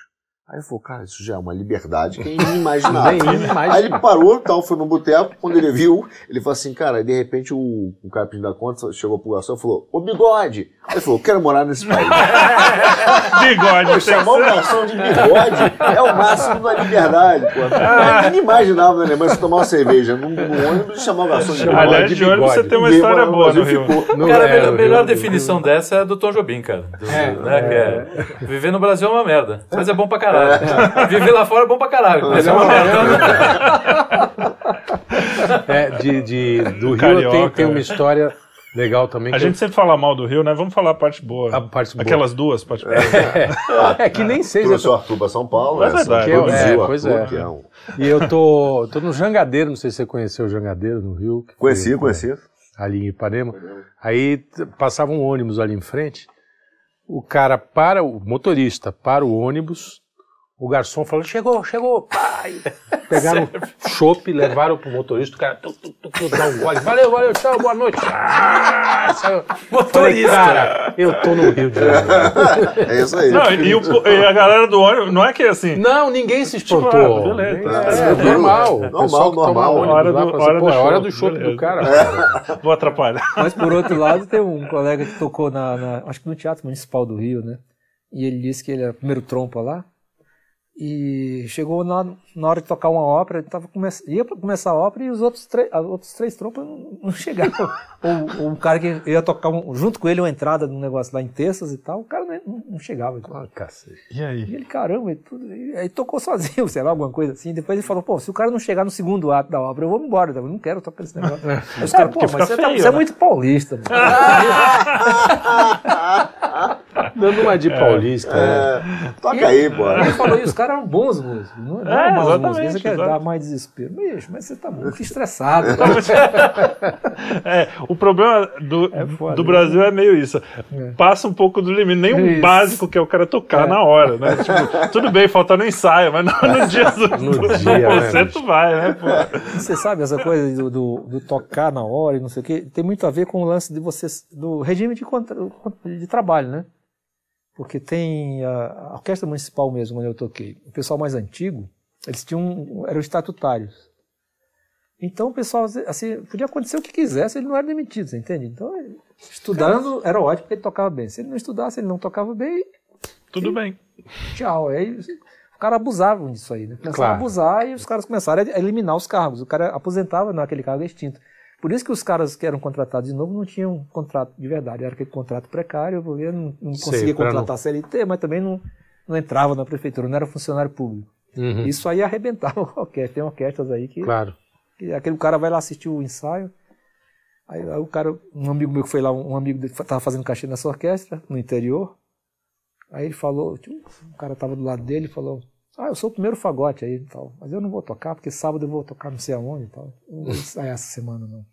Aí ele falou, cara, isso já é uma liberdade que é inimaginável. Aí ele parou, tal, foi no boteco, quando ele viu, ele falou assim, cara, de repente o, o cara pedindo a conta chegou pro garçom e falou, ô bigode! Aí ele falou, quero morar nesse país. bigode. Chamar o garçom de bigode é o máximo da liberdade, pô. É inimaginável, né? Mas você tomar uma cerveja no, no ônibus e chamar o garçom de bigode. Aliás, de ônibus você tem uma história boa no Rio. Ficou, cara, é, a melhor definição dessa é do Tom Jobim, cara. Do, é, né, é. é. Viver no Brasil é uma merda, mas é bom pra caralho. É. Viver lá fora é bom pra caralho, mas é uma merda. É, de, de, do Rio tem, tem uma história legal também. A gente eu... sempre fala mal do Rio, né? Vamos falar a parte boa. A parte boa. Aquelas duas partes boas. É, é que nem sei. Trouxe o Arthur pra São Paulo. É verdade. É, é, pois é. é um... E eu tô, tô no Jangadeiro, não sei se você conheceu o Jangadeiro no Rio. Conheci, conheci. Ali em Ipanema. Aí passava um ônibus ali em frente, o cara para, o motorista para o ônibus, o garçom falou, chegou, chegou, pai. Pegaram o chopp, levaram pro motorista, o cara tu, tu, tu, tu, dá um gole. Valeu, valeu, tchau, boa noite. Ah, saiu. Motorista. Falei, cara, eu tô no Rio de Janeiro. É isso aí. Não, e, o, e, a galera do ônibus, não é que é assim. Não, ninguém se espantou. Tipo, ah, beleza. É, é, normal. Normal, normal. Hora do, assim, hora, do é hora do chopp do cara. É. Vou atrapalhar. Mas por outro lado, tem um colega que tocou na, na, acho que no Teatro Municipal do Rio, né? E ele disse que ele era o primeiro trompa lá. E chegou na, na hora de tocar uma ópera, ele tava come ia começar a ópera e os outros, os outros três trompas não, não chegavam. ou, ou um cara que ia tocar um, junto com ele uma entrada num negócio lá em terças e tal, o cara não, não chegava. Ah, cacete. E aí? E ele, caramba, e tudo, e aí tocou sozinho, sei lá, alguma coisa assim. Depois ele falou, pô, se o cara não chegar no segundo ato da ópera, eu vou embora, eu não quero tocar esse negócio. aí os caras, pô, mas você, feio, tá, você é né? muito paulista. Dando uma de paulista. É, né? Toca aí, pô. Ele falou, e os caras eram bons músicos. Não, não é, maus músicos, você quer dar mais desespero. Bicho, mas você tá muito estressado. é, o problema do, é foda, do Brasil é meio isso. É. Passa um pouco do limite, nem o um básico que é o cara tocar é. na hora, né? Tipo, tudo bem, falta no ensaio, mas não no dia do, no dia, concerto né, vai, né? Pô. Você sabe essa coisa do, do, do, tocar na hora e não sei o quê, tem muito a ver com o lance de você, do regime de, contra, de trabalho, né? Porque tem a, a, orquestra municipal mesmo, onde eu toquei. O pessoal mais antigo, eles tinham, eram estatutários. Então o pessoal, assim, podia acontecer o que quisesse, ele não era demitido, você entende? Então, estudando era ótimo, porque ele tocava bem. Se ele não estudasse, ele não tocava bem. Tudo e, bem. Tchau. Aí os caras abusavam disso aí, né? Começaram claro. a abusar e os caras começaram a eliminar os cargos. O cara aposentava naquele cargo extinto. Por isso que os caras que eram contratados de novo não tinham contrato de verdade, era aquele contrato precário, porque não, não conseguia contratar não... CLT, mas também não, não entrava na prefeitura, não era funcionário público. Uhum. Isso aí arrebentava qualquer. Tem orquestras aí que, claro. que aquele cara vai lá assistir o ensaio, aí, aí o cara, um amigo meu que foi lá, um amigo dele estava fazendo cachê nessa orquestra, no interior, aí ele falou, o cara estava do lado dele e falou, ah, eu sou o primeiro fagote aí e tal, mas eu não vou tocar, porque sábado eu vou tocar não sei aonde e tal. Não vou ensaiar essa semana não.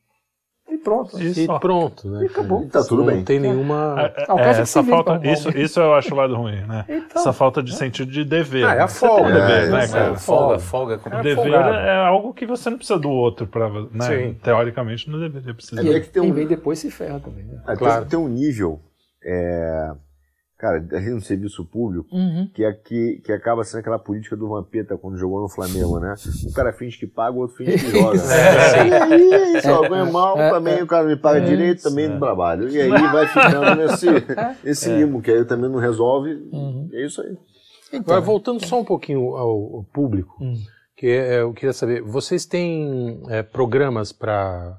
E pronto. Isso. E pronto, né? E acabou. Tá tudo bem. Não tem nenhuma. É, é, essa falta, isso, isso eu acho o lado ruim, né? Então, essa falta de sentido de dever. Ah, é a folga. Né, dever, né, cara? Folga, folga. Como é dever é algo que você não precisa do outro para, né? Sim. Teoricamente não deveria precisar. É, que tem um... Quem vem depois se ferra também, né? É, claro. Tem um nível. É cara, a gente no serviço público, uhum. que, é, que, que acaba sendo aquela política do Vampeta quando jogou no Flamengo, né? Um cara finge que paga, o outro finge que joga. é, e aí é isso, ó, ganha mal é, também, é, o cara me paga é, direito, também do trabalho. E aí vai ficando nesse, nesse limo, que aí também não resolve, uhum. é isso aí. Então, Agora, voltando só um pouquinho ao, ao público, uhum. que eu queria saber, vocês têm programas para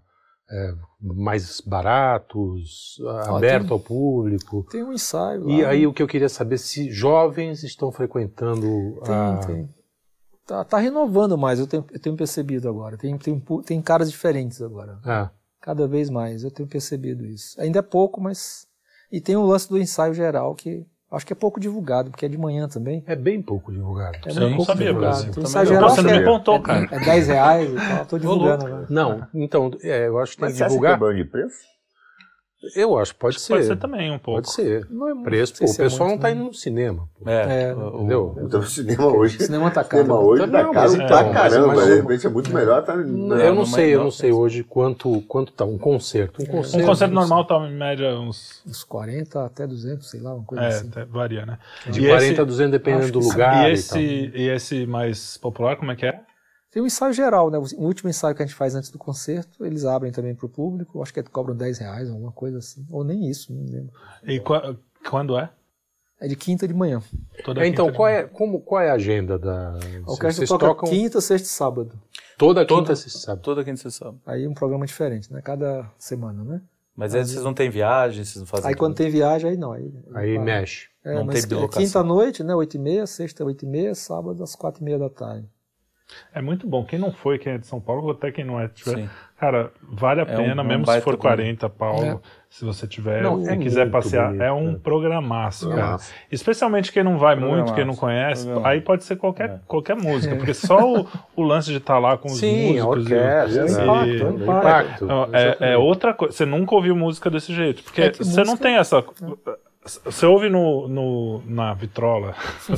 é, mais baratos, ah, aberto tem, ao público. Tem um ensaio. E aí o que eu queria saber se jovens estão frequentando tem, a... Tem. Tá, tá, renovando mais, eu tenho, eu tenho percebido agora. Tem, tem, tem caras diferentes agora. Ah. Cada vez mais, eu tenho percebido isso. Ainda é pouco, mas. E tem o lance do ensaio geral, que Acho que é pouco divulgado, porque é de manhã também. É bem pouco divulgado. É Sim, pouco sabia, divulgado. Então, ensaio geral você não me contou, cara. É 10 reais e tal, tô divulgando agora. Não, então, é, eu acho que tem Mas que divulgar. Você acha que é de preço? Eu acho, pode Acho que ser. Pode ser também um pouco. Pode ser. Não é Preço, não pô, o é pessoal muito, não tá né? indo no cinema. pô. É, É, o- Entendeu? Então o cinema hoje. O cinema tá caro. cinema hoje Não, tá mas caro pra caramba. mas- de repente é muito melhor tá. eu não, não sei, eu não, não sei não. hoje quanto, quanto tá um concerto. Um concerto, Um concerto não normal tá em média uns. Uns 40 até 200, sei lá, uma coisa É, assim. até varia, né? De E 40 esse- a 200 dependendo do lugar esse, e esse mais popular, como é que é? Tem um ensaio geral, né? O último ensaio que a gente faz antes do concerto, eles abrem também para o público. Acho que cobram 10 reais, alguma coisa assim. Ou nem isso, não lembro. E qua- quando é? É de quinta de manhã. Toda É, então, quinta de qual manhã. é, como, qual é a agenda da. A orquestra Vocês toca tocam quinta, sexta e sábado. toda Toda- quinta, você sabe. Toda quinta você sabe. Aí um programa diferente, né? Cada semana, né? Mas aí vocês não têm viagem, vocês não fazem. Aí quando tem viagem, aí não. Aí, Aí mexe. É, Não mas tem bilocação. quinta à noite, né? 8 e meia, sexta 8 e meia, sábado às 4 e meia da tarde. É muito bom. Quem não foi, quem é de São Paulo, ou até quem não é, tiver, Sim. cara, vale a É um- pena, um mesmo se baita for programa. 40 pau, É. se você tiver Não, e é quiser passear, bonito, é um programaço, cara. Programaço. Especialmente quem não vai muito, quem não conhece, programaço. aí pode ser qualquer, qualquer música, porque só o, o lance de estar lá com os Sim, músicos e- orquestra. e- impacto, e- é um impacto. É, é outra coisa. Você nunca ouviu música desse jeito. Porque É que você não tem essa. Você ouve no, no, na vitrola.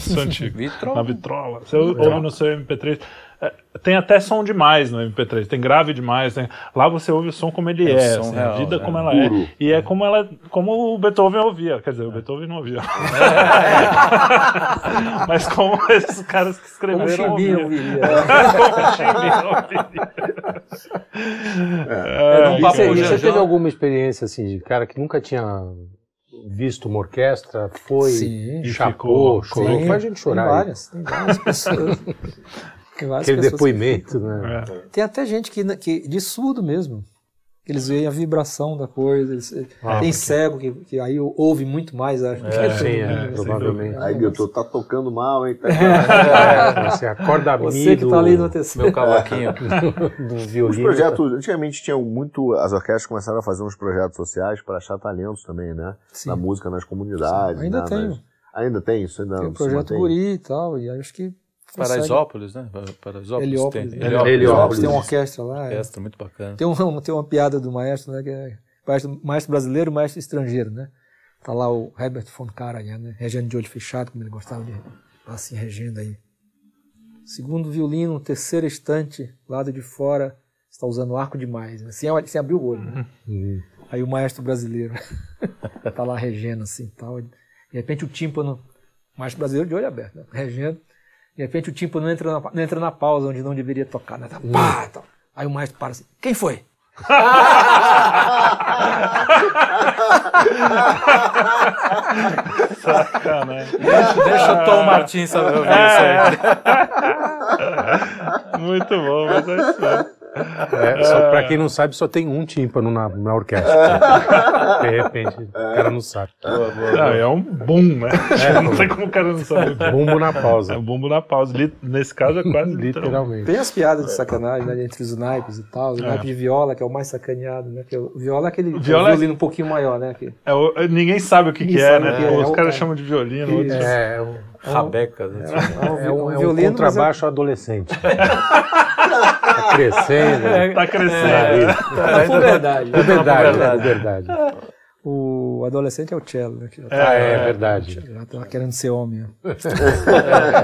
Vitrola. Na vitrola. Você ouve no seu MP3. é, tem até som demais no MP3. Tem grave demais. tem- lá você ouve o som como ele É é. assim, a real, vida né? como ela Puro. é. E é como, ela, como o Beethoven ouvia. Quer dizer, o Beethoven não ouvia. Mas como esses caras que Como escreveram Chimbinha ouviam. ouviria. Como o ouvia. É, num E papo você, e você teve alguma experiência assim de cara que nunca tinha visto uma orquestra, foi, Sim. Chapou, ficou- chorou, Sim, faz a gente chorar. Tem várias, tem várias pessoas. Tem várias Aquele pessoas que depoimento, né? É. Tem até gente que, que de surdo mesmo. Que Eles veem a vibração da coisa. eles- Ah, tem porque- cego que, que aí ouve muito mais. Acho, que todo Sim, é, mundo, né? provavelmente. Aí, Guilherme, tá tocando mal, hein? Tá... É, você acorda Você que tá ali no terceiro. Meu cavaquinho. do Os violino. projetos, antigamente tinham muito, as orquestras começaram a fazer uns projetos sociais para achar talentos também, né? Sim. Na música, nas comunidades. Ainda né? tem. Nas- Ainda tem isso? Ainda Tem o projeto? Guri e tal. E acho que. Consegue- Paraisópolis, né? Paraisópolis. Heliópolis. Tem, né? Heliópolis. Heliópolis. Tem uma orquestra lá. é. Orquestra, muito bacana. Tem, um, tem uma piada do maestro, né? Que é maestro, maestro brasileiro maestro estrangeiro, né? Tá lá o Herbert von Karajan, né? Regendo de olho fechado, como ele gostava de tá assim, regendo aí. Segundo violino, terceira estante, lado de fora, está usando arco demais, né? sem, sem abrir o olho. Né? Hum. Aí o maestro brasileiro tá lá regendo assim tal. De repente o tímpano, o maestro brasileiro de olho aberto, né? regendo. De repente o tímpano não entra na, não entra na pausa onde não deveria tocar, né? Tá, pá, tal. Aí o maestro para assim, quem foi? Sacanagem. Deixa o Tom Martins saber ouvir isso aí. Muito bom, mas é isso. É, só, pra quem não sabe, só tem um tímpano na, na orquestra. De repente, o cara não sabe. Não, é um boom, né? não sei como o cara não sabe. Bumbo na É pausa. um bumbo na pausa. Nesse caso é quase literal. Literalmente. Tem as piadas de sacanagem, né? Entre os naipes e tal. O naipe de viola, que é o mais sacaneado, né? Que é o viola é aquele Viola é- o violino um pouquinho maior, né? Que, É o- ninguém sabe o que, que é, né? o é, é Os o- caras é. chamam de violino. outros- É, é um, Rabeca. né? é um, é um, é um violino, mas contrabaixo adolescente. Tá crescendo. É, Tá crescendo. É, É, é verdade. é verdade, é. O adolescente é o cello, né? Que já, tá, Ah, é verdade. já tá querendo ser homem. né?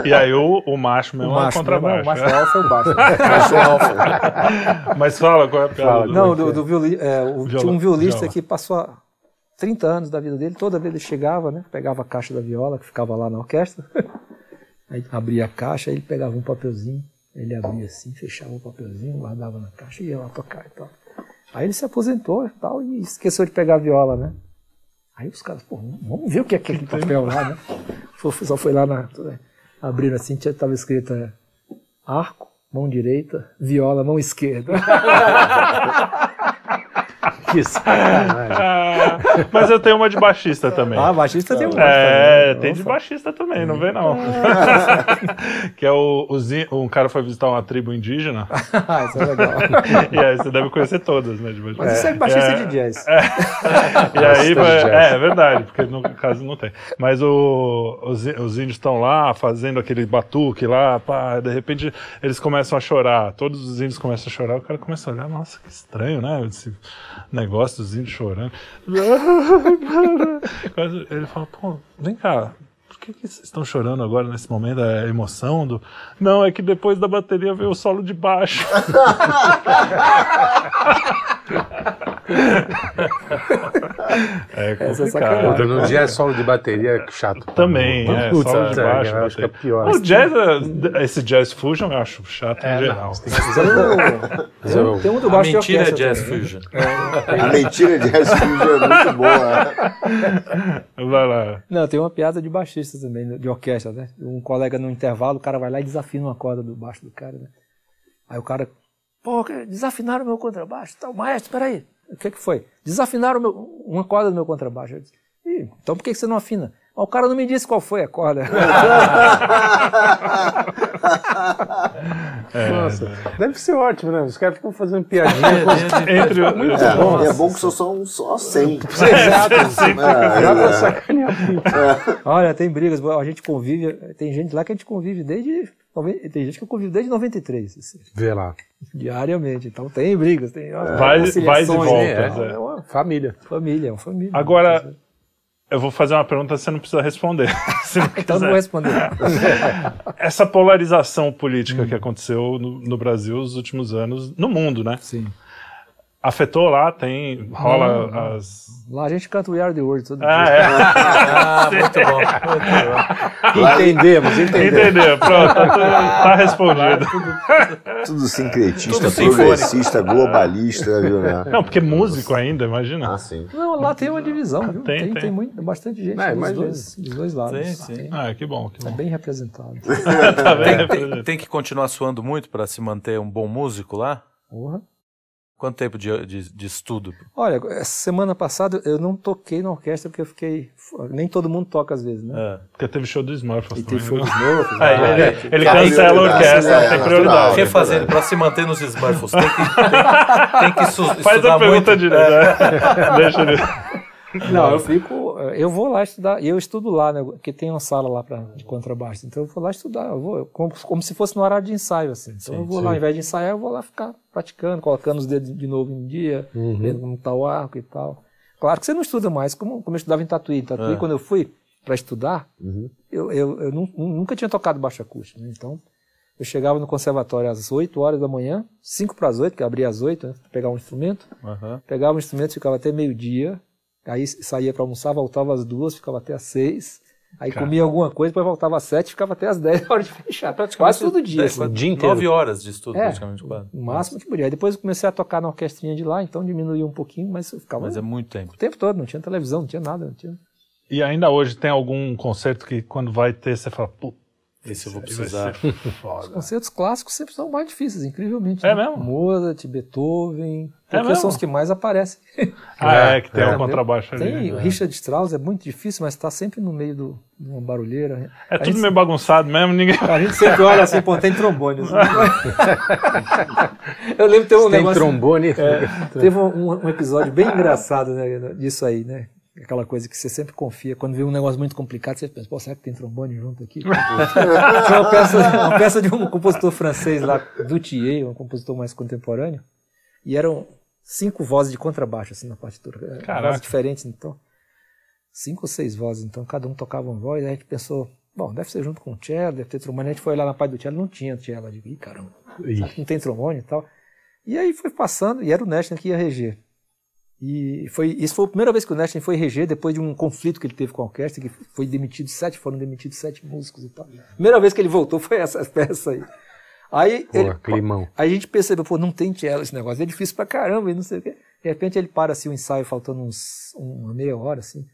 E aí o, o macho O mesmo macho, é né? Não, contrabaixo. o macho alfa é o baixo. Macho alfa. Mas fala qual é a piada. Não, do, do violi, é, o- Viola- tinha um violista viola. que passou há 30 anos da vida dele, toda vez ele chegava, né? Pegava a caixa da viola, que ficava lá na orquestra, aí abria a caixa, aí ele pegava um papelzinho, ele abria assim, fechava o papelzinho, guardava na caixa e ia lá tocar e tal. Aí ele se aposentou e tal, e esqueceu de pegar a viola, né? Aí os caras, pô, vamos ver o que é aquele papel lá, né? Só foi lá na. Abriram assim, tinha- tava escrito é, arco, mão direita, viola, mão esquerda. Que sacanagem. Ah, mas eu tenho uma de baixista também. Ah, baixista tem um monte É, também. tem de baixista também, não vem não. que é o, o um cara foi visitar uma tribo indígena, Ah, isso é legal. e aí você deve conhecer todas, né? De baixista. Mas isso é baixista É. de jazz. E aí, Bastante é, é verdade, porque no caso não tem. Mas o, os, os índios estão lá fazendo aquele batuque lá, pá, de repente eles começam a chorar. Todos os índios começam a chorar, o cara começa a olhar, nossa, que estranho, né? Esse negócio dos índios chorando. Ele fala, pô, vem cá, que, que vocês estão chorando agora nesse momento? É emoção do. Não, é que depois da bateria veio o solo de baixo. é complicado. no jazz solo de bateria é chato. Também, é, Putz, solo de é, baixo. eu acho que é pior. O jazz, é- esse jazz fusion eu acho chato em geral. Tem um- Tem um do A baixo de mentira é Jazz também, né? Fusion. A mentira de Jazz Fusion é muito boa. Vai lá. Não, tem uma piada de baixista também, de orquestra, né? Um colega no intervalo, o cara vai lá e desafina uma corda do baixo do cara, né? Aí o cara, pô, desafinaram o meu contrabaixo. Tá, maestro, peraí. O que que foi? Desafinaram o meu- uma corda do meu contrabaixo. Disse, "Ih, então por que que você não afina? "Ah, o cara não me disse qual foi a corda. Nossa, deve ser ótimo, né? Os caras ficam fazendo piadinha. Entre o- É, e é bom que só são só 100. Exato. É, muito. Olha, tem brigas, a gente convive, tem gente lá que a gente convive desde, tem gente que eu convivo desde 93, assim, Vê lá. diariamente. Então tem brigas, tem ó, Vai- vai e volta, né? é. É uma Família. família, é uma família. Agora, eu vou fazer uma pergunta você não precisa responder. se não Então não vou responder. Essa polarização política que aconteceu no, no Brasil nos últimos anos, no mundo, né? Sim. Afetou lá, tem. rola as. Lá a gente canta We Are the World todo Ah, dia. é. Ah, muito bom. Muito bom. Entendemos, entendemos. Entendeu? Pronto, tá, tudo- tá respondido. Tudo sincretista, Tudo progressista, globalista, viu, né? Não, porque músico ainda, imagina. Ah, sim. Não, lá tem uma divisão, viu? Tem, Tem, tem. tem, muito, bastante gente É, dos, dois, dos dois lados. Sim, sim. Ah, que bom, que É bom. bem representado. Tá vendo? Tem, tem- tem que continuar suando muito para se manter um bom músico lá? Porra. Quanto tempo de, de, de estudo? Olha, essa semana passada eu não toquei na orquestra porque eu fiquei. Nem todo mundo toca às vezes, né? É. Porque teve show do Smurfs E também. teve show né? dos Smurfs. Aí, né? ele, ele cancela a orquestra, é, tem prioridade. Refazendo, para se manter nos Smurfs, tem que, tem, tem que su- Faz estudar a pergunta muito. direto. né? Deixa ele. Não, eu fico. Eu vou lá estudar, eu estudo lá, né? Porque tem uma sala lá pra, de contrabaixo. Então eu vou lá estudar, eu vou, como, como se fosse no horário de ensaio, assim. Então eu vou lá, ao invés de ensaiar, eu vou lá ficar praticando, colocando os dedos de novo em dia, vendo como tá o arco e tal. Claro que você não estuda mais, como, como eu estudava em Tatuí. Em Tatuí, É. quando eu fui para estudar, eu, eu, eu nu- nunca tinha tocado baixo acústico, né? Então. Eu chegava no conservatório às 8 horas da manhã, 5 para as 8, que eu abria às 8, né, pegar um instrumento. Aham. Pegava o instrumento, ficava até meio-dia, aí saía para almoçar, voltava às duas, ficava até às seis, aí comia alguma coisa, depois voltava às sete, ficava até às dez, na hora de fechar. Quase todo dia. Assim. dia inteiro. Nove horas de estudo, É, praticamente. quase. o máximo que podia. Aí depois eu comecei a tocar na orquestrinha de lá, então diminuía um pouquinho, mas eu ficava Mas é o muito tempo. tempo todo, não tinha televisão, não tinha nada. Não tinha... E ainda hoje tem algum concerto que quando vai ter, você fala, pô, Esse eu vou precisar. Os concertos clássicos sempre são mais difíceis, incrivelmente. É né? mesmo? Mozart, Beethoven, É porque mesmo? são os que mais aparecem. Ah, é, que tem um Entendeu? contrabaixo ali. Tem o né? Richard Strauss, é muito difícil, mas está sempre no meio do, de uma barulheira. É A tudo gente- meio bagunçado mesmo, ninguém. A gente sempre olha assim, pô, tem trombone. assim. Eu lembro que teve um Tem negócio. trombone. Teve um, um episódio bem engraçado né, disso aí, né? Aquela coisa que você sempre confia. Quando vê um negócio muito complicado, você pensa, pô, será que tem trombone junto aqui? Tinha uma peça, uma peça de um compositor francês lá, Duthier, um compositor mais contemporâneo, e eram cinco vozes de contrabaixo, assim, na partitura. Caraca. Vozes diferentes, então. Cinco ou seis vozes, então cada um tocava uma voz, aí a gente pensou, bom, deve ser junto com o cello, deve ter trombone. A gente foi lá na parte do cello, não tinha cello. Eu digo, ih, caramba, não tem trombone e tal? E aí foi passando, e era o Nashton que ia reger. E foi, isso foi a primeira vez que o Nashton foi reger, depois de um conflito que ele teve com a orquestra, que foi demitido sete, foram demitidos sete músicos e tal. Primeira vez que ele voltou foi essa peça aí. Aí, Pô, ele, climão. a gente percebeu, pô, não tem cello esse negócio, é difícil pra caramba, e não sei o quê. De repente ele para assim o ensaio, faltando uns uma meia hora, assim.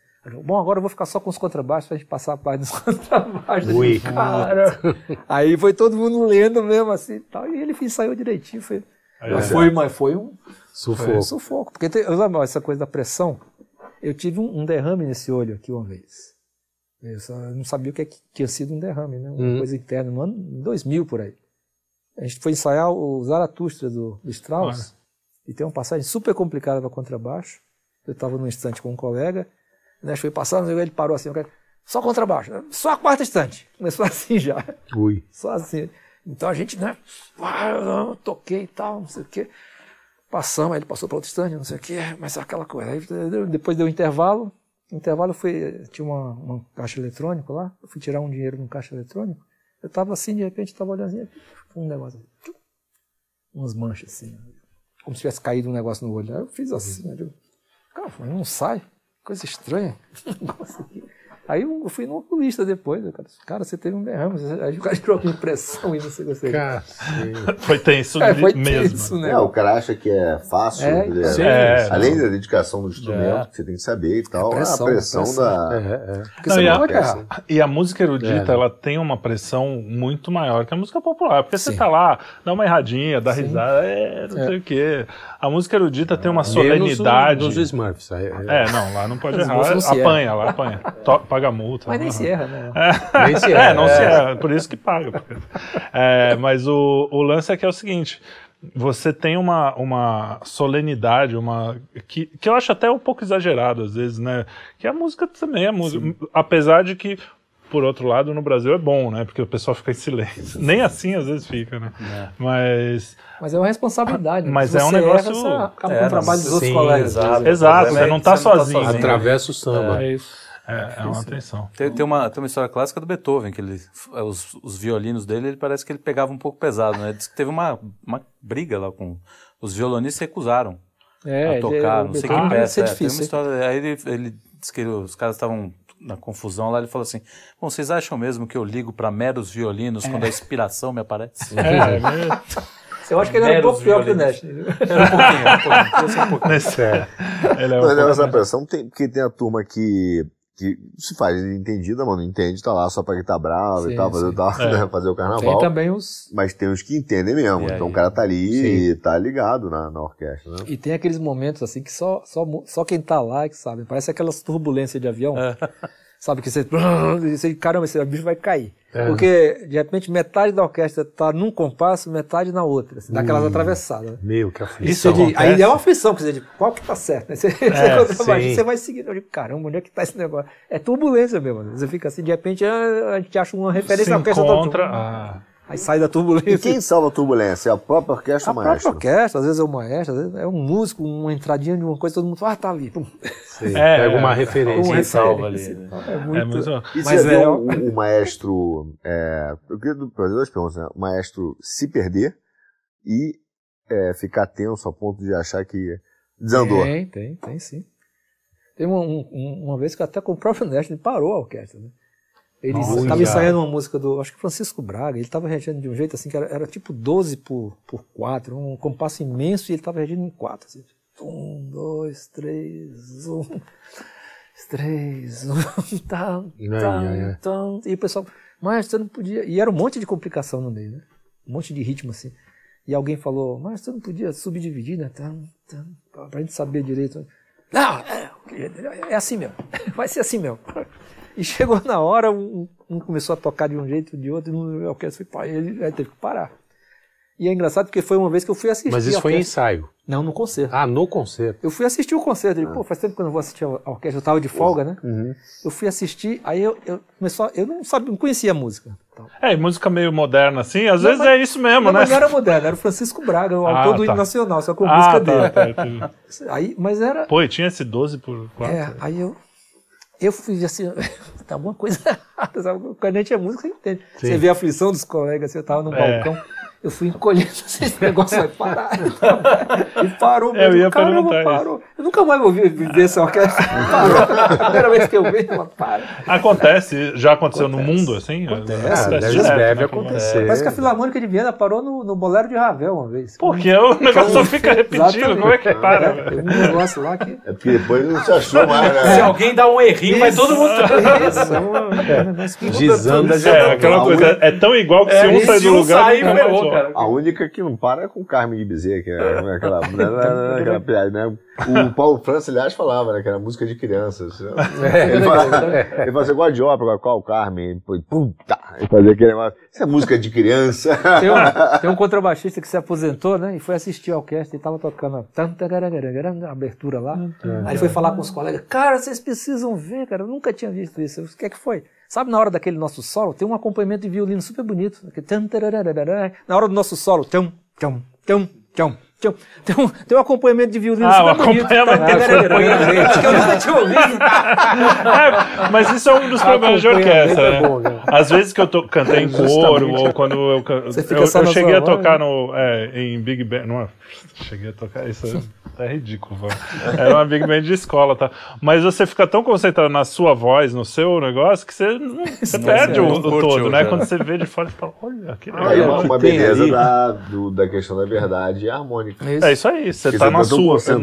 Bom, agora eu vou ficar só com os contrabaixos pra gente passar a parte dos contrabaixos. Ui. Cara. Aí foi todo mundo lendo mesmo, assim e tal. E ele ensaiou direitinho. Foi, mas, foi, mas foi um Sufoco. um sufoco. Porque tem, eu lembro, essa coisa da pressão. Eu tive um, um derrame nesse olho aqui uma vez. Eu não sabia o que, é que tinha sido um derrame, né? Uma Uhum. coisa interna, no ano 2000 por aí. A gente foi ensaiar o Zaratustra do, do Strauss. E tem uma passagem super complicada para contrabaixo. Eu estava num instante com um colega. Né, foi passando, ele parou assim, o cara, só contrabaixo, só a quarta estante. Começou assim já. Ui. Só assim. Então a gente, né? ah, eu toquei e tal, não sei o quê. Passamos, aí ele passou para outro estande, não sei o quê, mas aquela coisa. Aí depois deu um intervalo, intervalo foi, tinha uma, uma caixa eletrônica lá, eu fui tirar um dinheiro num caixa eletrônico, eu estava assim, de repente, estava olhando assim, um negócio assim, umas manchas assim, como se tivesse caído um negócio no olho. Aí eu fiz assim, eu digo, cara, não sai, coisa estranha. Aí eu fui no oculista depois, cara, cara, você teve um derrame, aí o cara tirou a impressão e não sei o que. Foi tenso é, foi mesmo. Tenso, né? É, o cara acha que é fácil, É, né? sim, é, além da dedicação do instrumento, É. que você tem que saber e tal, a pressão, pressão, pressão. da... É, é. Porque Não, você e, não a, errar. e a música erudita, É. ela tem uma pressão muito maior que a música popular. Porque você Sim. tá lá, dá uma erradinha, dá Sim. risada, é, não É. sei o quê. A música erudita tem uma Menos solenidade. o- Nos Smurfs. aí- É, não, lá não pode errar. Apanha, lá apanha. Paga multa. Mas nem Aham. se erra, né? Nem se É, erra. não se erra, por isso que paga. É, mas o, o lance é que é o seguinte: você tem uma, uma solenidade, uma que, que eu acho até um pouco exagerado às vezes, né? Que a música também é música. Apesar de que, por outro lado, no Brasil é bom, né? Porque o pessoal fica em silêncio. Nem assim às vezes fica, né? Mas. Mas é uma responsabilidade. né? Mas é um negócio- Erra, você acaba É, com o trabalho dos outros sim, colegas. exato. Exato, você não tá sozinho. Atravessa o samba. É isso. É, é uma atenção. Tem, tem uma, tem uma história clássica do Beethoven, que ele, os, os violinos dele, ele parece que ele pegava um pouco pesado, né? Diz que teve uma, uma briga lá com... Os violonistas recusaram É, a ele- tocar, o não sei que peça. ser é. Tem difícil. uma história, aí ele, ele disse que os caras estavam na confusão lá, ele falou assim, bom, vocês acham mesmo que eu ligo para meros violinos quando a inspiração me aparece? É, é, Eu acho que ele era um pouco pior que o. Nash. Era um pouquinho, era um pouquinho. Um pouquinho. nesse, é, ele é um Mas pouco essa pressão tem, porque tem a turma que, que se faz entendida, mano, entende, tá lá só pra quem tá bravo Sim, e tal, fazer, tal, É. né, fazer o Tem carnaval. também os. Mas tem os que entendem mesmo. E aí? então o cara tá ali Sim. e tá ligado na, na orquestra, né? E tem aqueles momentos assim que só, só, só quem tá lá é que sabe. Parece aquelas turbulências de avião. Sabe que você, você. Caramba, esse bicho vai cair. É. Porque, de repente, metade da orquestra tá num compasso, metade na outra. Assim, dá aquelas atravessadas. né? Meu, que aflição. Isso Você de- aí é uma aflição, quer dizer, de qual que tá certo? Né? Você, você, sim. você vai seguindo, eu digo, caramba, onde é que tá esse negócio? É turbulência mesmo. Você fica assim, de repente, ah, a gente acha uma referência se orquestra. tá- encontra. Ah, Aí sai da E turbulência. quem salva a turbulência? É a própria orquestra A ou o própria maestro? orquestra, às vezes é o maestro, às vezes é um músico, uma entradinha de uma coisa, todo mundo fala, ah, tá ali. É, Pega uma é. referência. Uma salva referência. ali, É muito... é muito. E Mas vê é- o, o maestro. É, eu queria fazer duas perguntas, né? O maestro se perder e é, ficar tenso a ponto de achar que desandou. Tem, tem, tem sim. Tem uma, um- uma vez que até com o próprio ele parou a orquestra, né? Ele Nossa, estava já. ensaiando uma música do, acho que Francisco Braga, ele estava regendo de um jeito assim, que era, era tipo 12 por, por 4, um compasso imenso e ele estava regendo em 4. Assim. Um, dois, três, um, três, um, tam, ai, tam, ai. tam. E o pessoal, mas você não podia. E era um monte de complicação no meio, né? Um monte de ritmo assim. E alguém falou, mas você não podia subdividir, né? Tam, tam, pra gente saber direito. Não, é, é assim mesmo. Vai ser assim mesmo. E chegou na hora, um, um começou a tocar de um jeito, de outro, e não- a orquestra foi pá, ele aí teve que parar. E é engraçado porque foi uma vez que eu fui assistir. Mas isso a foi em ensaio. Não, no concerto. Ah, no concerto. Eu fui assistir o concerto. Eu digo, pô, faz tempo que eu não vou assistir a orquestra. Eu tava de folga, né? Uhum. Eu fui assistir, aí eu, eu começou, eu não sabia, não conhecia a música. É, e música meio moderna assim, às Não, vezes mas- é isso mesmo, Não, né? mas não era moderno, era o Francisco Braga, o Ah, autor do tá. hino nacional, só com a Ah, música tá, dele. tá. Aí, mas era. Pô, e tinha esse 12 por 4. É, aí eu. Eu fui assim, tá alguma coisa errada, sabe? Quando a gente é músico, você entende. Você vê a aflição dos colegas, você tava no É. balcão. Eu fui encolhendo esse negócio vai parar. e parou Eu mesmo. ia Caramba, perguntar parou. Eu nunca mais vou ver, ver essa orquestra. Parou. A primeira vez que eu vejo, ela para. Acontece, já aconteceu no mundo, assim? Ah, deve, deve né? acontecer. Parece que a Filarmônica de Viena parou no, no Bolero de Ravel uma vez. Porque o negócio só fica repetindo, Exatamente. como é que para? Tem um negócio lá que. É porque depois não se achou mais, Se né? alguém dá um errinho, vai todo mundo... Isso, é é Desanda já. É, aquela coisa, é tão igual que se É, um sai se do lugar... sair, cara. A única que não para é com Carmen de Bezerra, que é aquela, aquela piada, né? O Paulo França, aliás, falava, né? Que era música de crianças. Ele falava, ele fazia igual de ópera, qual Carmen? Pô, Puta! Ele fazia aquele negócio. Isso é música de criança. Tem um, tem um contrabaixista que se aposentou, né? E foi assistir a orquestra e tava tocando a abertura lá. Aí ele foi falar com os colegas. Cara, vocês precisam ver, cara. Eu nunca tinha visto isso. O que é que foi? Sabe, na hora daquele nosso solo, tem um acompanhamento de violino super bonito. Na hora do nosso solo, tchum, tchum, tchum, tchum, Tem, tem, um, tem um acompanhamento de violino Ah, o super bonito. acompanhamento. Tá? acompanhamento. Que eu nunca tinha ouvido. É, mas isso é um dos problemas de orquestra, é né? bom, né? Às vezes que eu to, cantei em coro, ou quando eu, Você eu, eu na cheguei a tocar no, é, em Big Band. Não é, cheguei a tocar, isso é, é ridículo. pô. Era uma Big Band de escola, tá? Mas você fica tão concentrado na sua voz, no seu negócio, que você, você perde o, não o todo, né? Quando você vê de fora, você fala, olha, que Aí legal. uma, uma tem beleza da, do- da questão da verdade é a harmônica. É isso aí, você Porque tá na sua, no seu,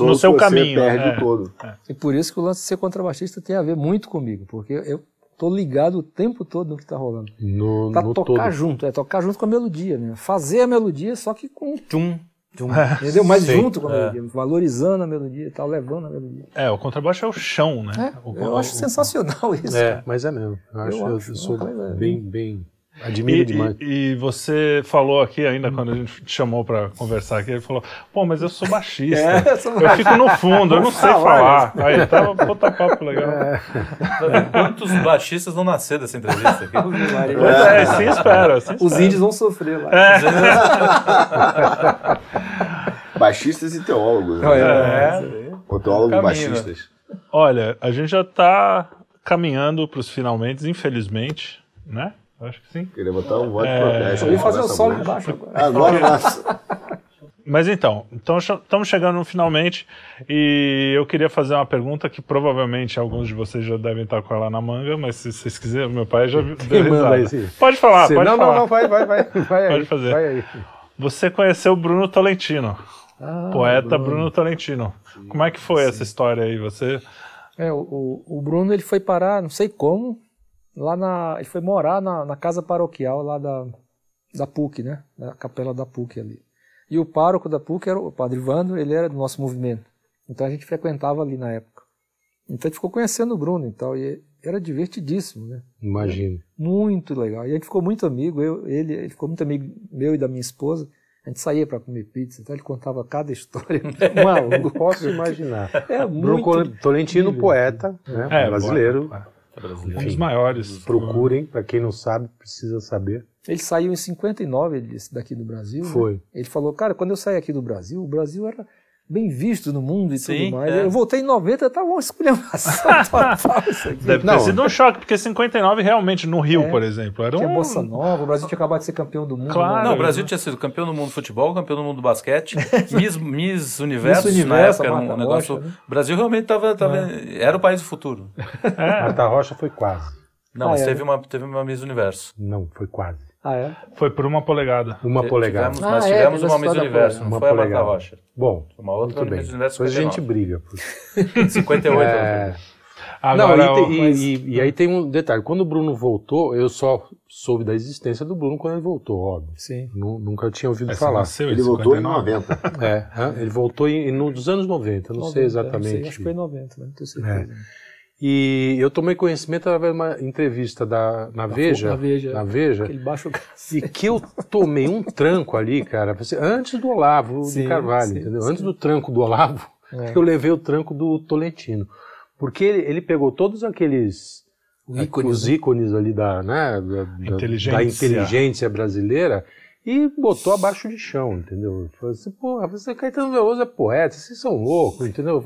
no seu você caminho. perde é. o todo. E por isso que o lance de ser contrabaixista tem a ver muito comigo, porque eu tô ligado o tempo todo no que tá rolando. No, Pra no tocar todo. junto, é tocar junto com a melodia, né? Fazer a melodia só que com um tum, tum, entendeu? Mas Sim. junto com a melodia, valorizando a melodia e tal, levando a melodia. É, o contrabaixo é o chão, né? É, O- eu o- acho sensacional isso. É, cara. mas é mesmo. Eu acho, eu, acho, sou mas é. bem, bem, admiro E, demais. e- e você falou aqui ainda, quando a gente te chamou pra conversar aqui, ele falou, pô, mas eu sou baixista. É, eu sou Eu fico no fundo, eu não sei falar. Aí, tá, puta papo legal. Quantos baixistas não nasceram dessa entrevista aqui? Pois é, sim espera. Assim Os espera. índios vão sofrer lá. Baixistas e teólogos. Né? É. Ou teólogos Caminho, baixistas. Olha, a gente já tá caminhando pros finalmente, infelizmente, né? Acho que sim. Queria botar um voto de É. protesto. Eu ia fazer o solo embaixo agora. Agora, nossa. Mas então, então estamos chegando finalmente e eu queria fazer uma pergunta que provavelmente alguns de vocês já devem estar com ela na manga, mas se vocês quiserem, meu pai já deu risada. aí, sim? Pode falar, Você- pode não, falar. não, não, vai, vai, vai. vai Pode aí, fazer. Vai aí. Você conheceu o Bruno Tolentino, Ah, poeta Bruno, Tolentino. Como é que foi essa história aí? Você É, o, o, o Bruno ele foi parar, não sei como, lá na. Ele foi morar na, na casa paroquial lá da, da PUC, né? Da capela da PUC ali. E o pároco da PUC era o padre Vando, ele era do nosso movimento. Então a gente frequentava ali na época. Então a gente ficou conhecendo o Bruno e tal, e era divertidíssimo, né? Imagino. Muito legal. E a gente ficou muito amigo, eu, ele, ele ficou muito amigo meu e da minha esposa. A gente saía para comer pizza, então ele contava cada história. Maluco. Posso imaginar. É Bruno muito. Tolentino, poeta, né? É, brasileiro. Boa. um dos maiores. Procurem, para quem não sabe, precisa saber. Ele saiu em 59 ele disse, daqui do Brasil. né? Foi. Ele falou, cara, quando eu saí aqui do Brasil, o Brasil era bem visto no mundo e Sim, tudo mais. é. Eu voltei em 90, tava uma esculhambação total isso aqui. Deve ter Não. sido um choque, porque 59 realmente no Rio, É. por exemplo, era Tinha um... Bossa Nova, o Brasil tinha acabado de ser campeão do mundo. Claro. Não, né? o Brasil tinha sido campeão do mundo do futebol, campeão do mundo do basquete, Miss, Miss Universo, Miss na Universo, época era um negócio. Rocha, né? O Brasil realmente tava, tava, era o país do futuro. Marta Rocha foi quase. Não, Ah, mas é, teve, uma, teve uma Miss Universo. Não, foi quase. Ah, é? Foi por uma polegada. Uma T- polegada. Tivemos, Ah, nós é, tivemos uma Miss Universo, polegada. não Uma foi a Marta polegada. Rocha. Bom, uma outra muito bem. Miss Universo Depois a gente 59. briga. por- 58. É, Agora, não, e, o- te- e- mas- e- e aí tem um detalhe. Quando o Bruno voltou, eu só soube da existência do Bruno quando ele voltou, óbvio. Sim. Nu- Nunca tinha ouvido Essa falar. nasceu Ele em voltou em 59? 90. É, ele voltou em, nos anos 90, eu não sei 90, exatamente. sei, acho que foi em 90, mas não tenho certeza. E eu tomei conhecimento através de uma entrevista da, na, Veja, na Veja. na Veja, Aquele baixo e que eu tomei um tranco ali, cara, antes do Olavo Sim, de Carvalho, sim, entendeu? sim. Antes do tranco do Olavo, É. eu levei o tranco do Tolentino. Porque ele, ele pegou todos aqueles Ícones, os ícones ali da, né, da, Inteligência. da inteligência brasileira e botou abaixo de chão, entendeu? Falou assim, porra, você Caetano Veloso é poeta, vocês são loucos, entendeu?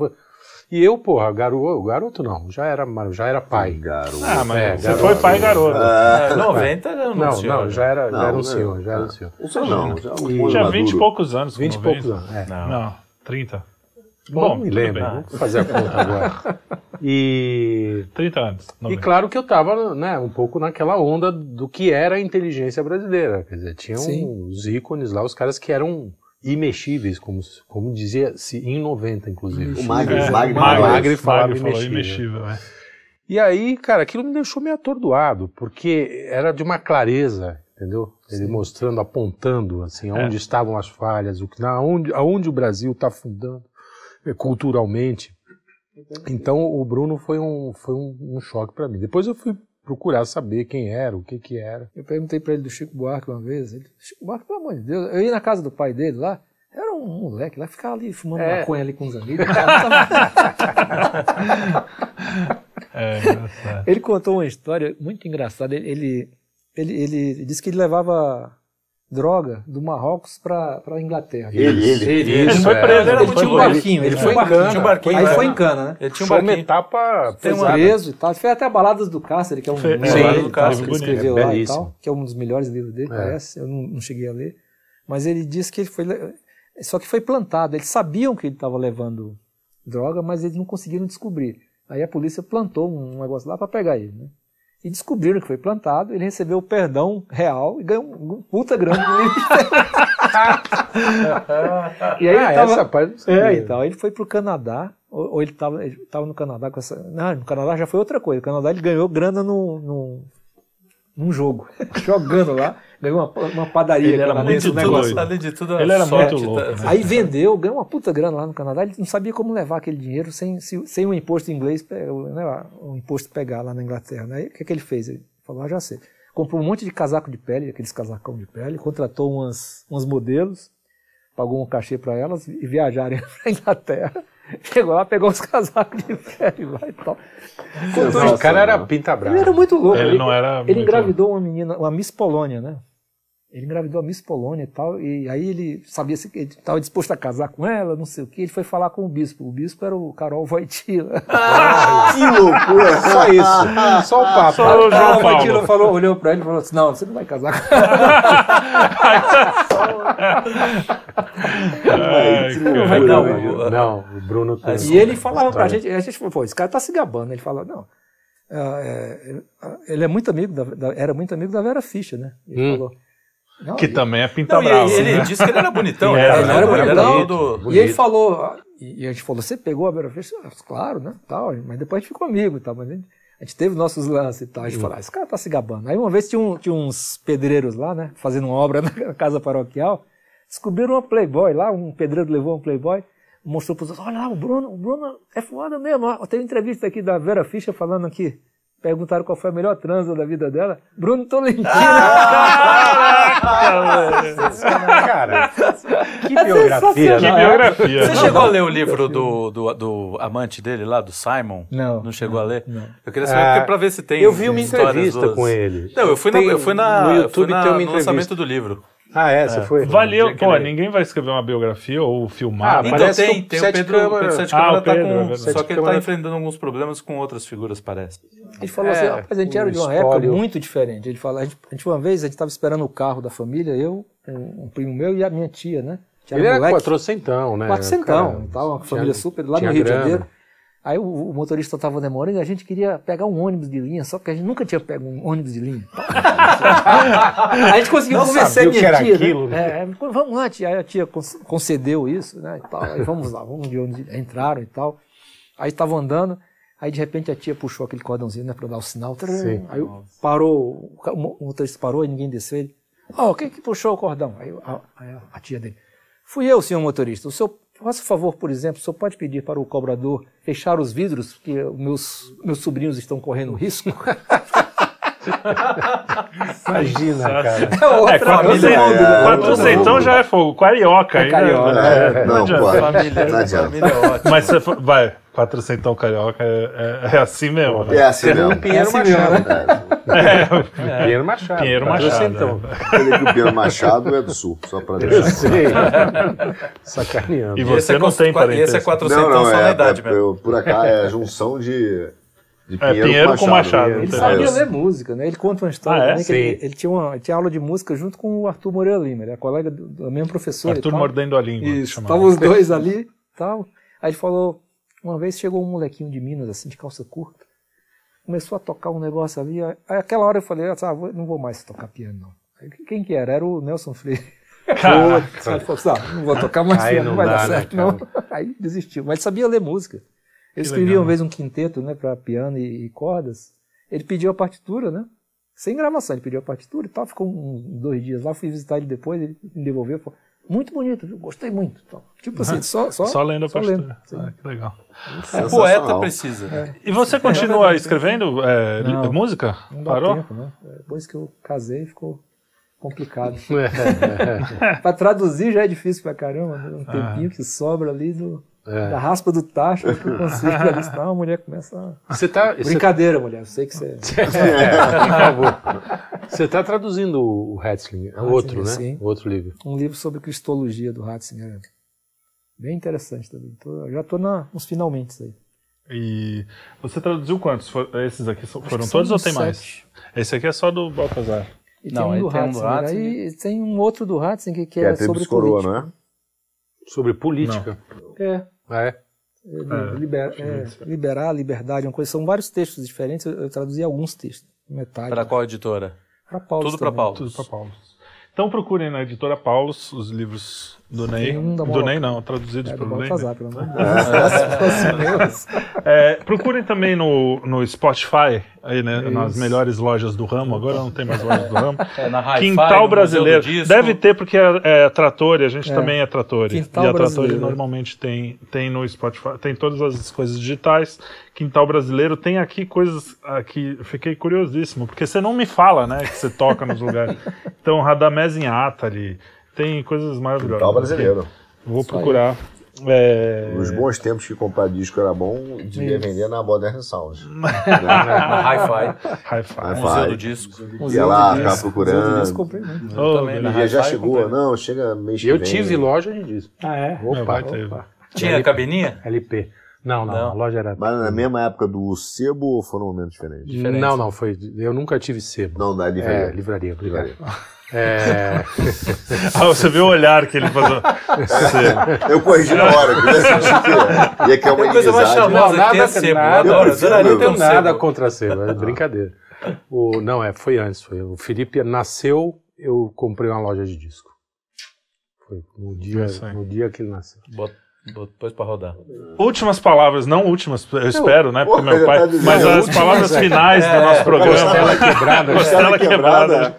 E eu, porra, garoto, garoto não, já era, já era pai. Garoto. Ah, mas É, você garoto. foi pai e garoto. É, 90 já não, Não, senhor. não, já era, já Não, era um né? senhor, já era um senhor. Não sei não. Já, um E- bom Tinha maduro. 20 e poucos anos. com 20 e 90. poucos anos, é. Não. Não, 30. Bom, Bom, me lembro, bem. vou fazer a conta agora. E 30 anos. E 90. claro que eu estava né, um pouco naquela onda do que era a inteligência brasileira. Quer dizer, tinham os ícones lá, os caras que eram imexíveis, como, como dizia-se em 90, inclusive. O Magri, É, Magri, Magri. Magri. Magri falava Magri falou imexível. imexível. é. E aí, cara, aquilo me deixou meio atordoado, porque era de uma clareza, entendeu? Ele mostrando, apontando, assim, aonde estavam as falhas, o que, aonde, aonde o Brasil está fundando eh, culturalmente. Então, o Bruno foi um, foi um, um choque para mim. Depois eu fui procurar saber quem era, o que que era. Eu perguntei pra ele do Chico Buarque uma vez. Ele, Chico Buarque, pelo amor de Deus. Eu ia na casa do pai dele lá, era um moleque lá, ficava ali fumando É. maconha ali com os amigos. Tava- É, ele contou uma história muito engraçada. Ele, ele, ele, ele disse que ele levava droga do Marrocos para a Inglaterra. Ele, ele. Ele, Ele isso, foi é. preso, Ele, ele tinha um foi barquinho, ele Ele foi foi em barquinho. cana. Tinha um barquinho, Aí né? foi em cana, né? Ele tinha um Foi uma barquinho. etapa Foi preso e tal. Foi até Baladas do Cárcere, que é um Foi- livro é, Baladas do que ele escreveu lá e tal, que é um dos melhores livros dele, É. parece. Eu não, não cheguei a ler. Mas ele disse que ele foi. Só que foi plantado. Eles sabiam que ele estava levando droga, mas eles não conseguiram descobrir. Aí a polícia plantou um negócio lá para pegar ele, né? E descobriram que foi plantado, ele recebeu o perdão real e ganhou um puta grana do Ministério. e aí ah, ele tava, essa parte não é, então, ele foi pro Canadá, ou, ou ele estava ele tava no Canadá com essa. Não, no Canadá já foi outra coisa. No Canadá ele ganhou grana no, no, num jogo. Jogando lá, ganhou uma, uma padaria. Ele era canadense, muito um negócio. Além de tudo, a Ele era sorte muito louco, tá- né? Aí vendeu, ganhou uma puta grana lá no Canadá. Ele não sabia como levar aquele dinheiro sem, se- sem o imposto inglês, né, o imposto pegar lá na Inglaterra. né? Aí o que, que ele fez? Ele falou: ah, já sei. Comprou um monte de casaco de pele, aqueles casacão de pele, contratou umas, umas modelos, pagou um cachê para elas e viajarem para Inglaterra. Chegou lá, pegou os casacos de pele lá e tal. Contou o cara era pinta brava. Ele era muito louco. Ele não era Ele muito- engravidou uma menina, uma Miss Polônia, né? Ele engravidou a Miss Polônia e tal, e aí ele sabia se ele estava disposto a casar com ela, não sei o que. Ele foi falar com o bispo. O bispo era o Carol Voitila. Que loucura! Só isso. Só o papo. Só o João Carol Paulo. Voitila falou, olhou pra ele e falou assim: Não, você não vai casar com ela. Ai, Não, cara. Não, Não, o- Não, o Bruno tem E ele falava pra história. gente, a gente falou, pô, esse cara tá se gabando. Ele falou, não. ah, é, ele é muito amigo da, da- era muito amigo da Vera Fischer, né? Ele Hum. falou. Não, Que e- também é pinta Não, e brava. ele né? disse que ele era bonitão. Era, né? ele era bonitão. todo- E ele falou, ah, e a gente falou, você pegou a Vera Fischer? Ah, Claro, né? Tal, mas depois a gente ficou amigo e tal, mas a gente, a gente teve nossos lances e tal. A gente falou, ah, esse cara tá se gabando. Aí uma vez tinha, um- tinha uns pedreiros lá, né? Fazendo uma obra na casa paroquial, descobriram uma Playboy lá, um pedreiro levou um Playboy, mostrou para os outros, olha lá, o Bruno, o Bruno é foda mesmo. ó. Tem uma entrevista aqui da Vera Fischer falando aqui. Perguntaram qual foi a melhor transa da vida dela. Bruno Tolentino. Cara, que biografia. Que né? biografia. Você chegou a ler o livro do, do, do amante dele lá, do Simon? Não, Não chegou a ler? não. Eu queria saber Ah, pra ver se tem Eu vi uma entrevista com ele. Não, eu fui, na, Tem- eu fui na, no YouTube fui na, tem uma no entrevista. lançamento do livro. Ah, é? Você foi? Valeu, pô, ele- ninguém vai escrever uma biografia ou filmar. Ah, né? Então Parece tem, tem o Pedro, Câmara- Pedro Sete Ah, Câmara o tá Pedro, é com, verdade. só que ele tá enfrentando alguns problemas com outras figuras, parece. Ele falou assim, É, rapaz, a gente era de uma época muito diferente. Ele falou, a gente, a gente uma vez, a gente estava esperando o carro da família, eu, um, um primo meu e a minha tia, né? Ele era moleque, quatrocentão, né? quatrocentão, tal, uma tinha- família super, lá no Rio de grana. Janeiro. Aí o, o motorista estava demorando e a gente queria pegar um ônibus de linha, só porque a gente nunca tinha pego um ônibus de linha. a gente conseguiu Não convencer minha que era tia. aquilo, né? É, é, vamos lá, tia. Aí a tia concedeu isso, né? E tal. Aí vamos lá, vamos de onde entraram e tal. Aí estavam andando, aí de repente a tia puxou aquele cordãozinho, né, para dar o sinal. Sim. Aí parou, o motorista parou e ninguém desceu. Ele, ó, quem que puxou o cordão? Aí a, a- a tia dele, fui eu, senhor motorista. O senhor, faça um favor, por exemplo, o senhor pode pedir para o cobrador fechar os vidros, porque meus, meus sobrinhos estão correndo risco? Imagina, cara. É, quatrocentão, é, quatrocentão já é fogo. Carioca É ainda. carioca. É, É, não não, adianta. Família, não adianta. família é ótima. Mas vai, quatrocentão carioca é, é- é assim mesmo. né? É assim mesmo. Pinheiro assim mesmo, Machado. É, Pinheiro Machado. Pinheiro Machado, Quatrocentão. Falei que o Pedro Machado é do sul, só pra deixar. Eu sei. Sacaneando. E E você é não tem e esse é parentesco. 400 Não, não, só na é, idade é, mesmo. eu- por acaso é a junção de, de É, Pinheiro, Pinheiro com Machado. Ele É sabia isso. ler música, né? Ele conta uma história Ah, é? que ele, ele tinha uma, ele tinha aula de música junto com o Arthur Moreira Lima, ele é colega do, do mesmo professor. e Arthur tal. mordendo a língua. Estavam os dois ali tal. Aí ele falou, uma vez chegou um molequinho de Minas, assim, de calça curta, começou a tocar um negócio ali. Aí aquela hora eu falei, ah, não vou mais tocar piano, não. Aí, quem que era? Era o Nelson Freire. Caraca. Putz, Aí ele falou assim, ah, não vou tocar mais piano, não não vai dá, dar né, certo, não. Aí desistiu. Mas ele sabia ler música. Eu escrevi uma vez um quinteto, né, para piano e, e cordas. Ele pediu a partitura, né? Sem gravação, ele pediu a partitura e tal. Ficou uns dois dias lá, fui visitar ele depois, ele me devolveu. Falou, muito bonito, viu? gostei muito. Tal. Tipo assim, só, só, Só lendo a sim. Ah, que legal. O Sensacional. poeta precisa. E você continua escrevendo é, Não. música? Não dá Parou? tempo, né? Depois que eu casei, ficou complicado. É. para traduzir já é difícil pra caramba, né? um Ah. tempinho que sobra ali. Do... Da raspa do tacho, acho que eu consigo. ali, senão a mulher começa a... Você tá, você, Brincadeira, mulher. Eu sei que você... favor. Você tá traduzindo o Hetzling, é o outro, né? sim. O outro livro. Um livro sobre cristologia do Ratzinger. Bem interessante também. Tô- já estou nos finalmente aí. E você traduziu quantos? For- Esses aqui foram todos ou tem mais? sete. Esse aqui é só do Baltazar. E Não, tem um do tem um do Ratzinger. Aí tem um outro do Ratzinger que Que é é, sobre coroa, política. não é? Sobre política. É. Ah, é? É, liber- é, liberar, liberdade, uma coisa. São vários textos diferentes. Eu, eu traduzi alguns textos. Metade. Para qual editora? Pra Paulo. Tudo para Paulo. Tudo para Paulo. Então procurem na editora Paulus os livros do Ney. Do. Ney não, traduzidos É pelo Ney. Pelo amor de. É, procurem também no, no Spotify, aí, né, nas melhores lojas do ramo. Agora não tem mais lojas do ramo. É, na Quintal Brasileiro. Deve ter, porque é, é Trattori, a gente também é Trattori. Quintal e a Trattori Brasileiro. normalmente tem, tem no Spotify, tem todas as coisas digitais. Quintal Brasileiro tem aqui coisas aqui, fiquei curiosíssimo, porque você não me fala, né, que você toca nos lugares. Então, Radamés em Atali, tem coisas maravilhosas. Tal brasileiro. Vou procurar. É, Nos bons tempos que comprar disco era bom, devia vender na Modern Sound. Na Hi-Fi, Hi-Fi. Museu do Disco. Ia lá, ficava Museu do Disco, procurando. comprei muito. Oh, também, na já chegou, comprei. não, chega mês eu vem. tive loja de disco. Ah, é? Opa, opa. Tinha cabininha? LP. Não, não, Não. a loja era. Mas na mesma época do sebo ou foram momentos diferentes? diferente. Não, não, foi. Eu nunca tive sebo. Não, da É, livraria. livraria, obrigado. Livraria. É, Ah, você viu o olhar que ele fazia. Você- Eu corrigi na hora, porque eu senti que ia que é uma coisa mais charmosa. não, que tem nada, sebo, eu nada, adoro, eu não tenho nada sebo. contra sebo, é brincadeira. O, não, é, foi antes. Foi, o Felipe nasceu, eu comprei uma loja de disco. Foi no dia, no dia que ele nasceu. Bot- Pôs pra rodar. Últimas palavras, não últimas, eu espero, né? Porque Pô, meu pai. tá dizendo Mas as últimas, palavras é. finais do nosso programa. Costela quebrada. Costela quebrada. quebrada.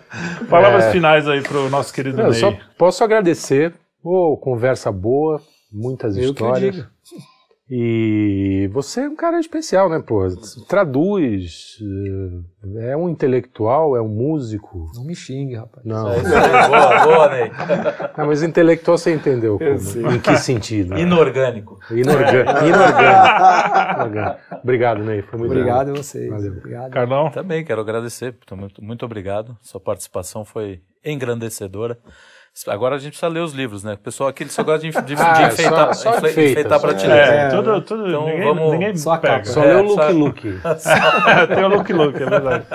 Palavras finais aí pro nosso querido Eu Ney. só posso agradecer. Pô, conversa boa, muitas histórias. E você é um cara especial, né, pô? Traduz, eh, é um intelectual, é um músico. Não me xingue, rapaz. Não, É isso aí, boa, boa, Ney. Ah, mas intelectual você entendeu como, em que sentido? Inorgânico. Inorgânico. Inorgânico. Inorgânico. Obrigado, Ney. Foi muito Obrigado legal. a vocês. Valeu. Obrigado. Carlão? Também quero agradecer, muito, muito obrigado. Sua participação foi engrandecedora. Agora a gente precisa ler os livros, né? O pessoal aqui só gosta de, de, de Ah, enfeitar, só- só enfeita, enfeitar prateleira. É, É. tudo, tudo. Então ninguém, vamos- ninguém Só pega. capa. Só É, leu o Look Look. Tem o look look, é verdade.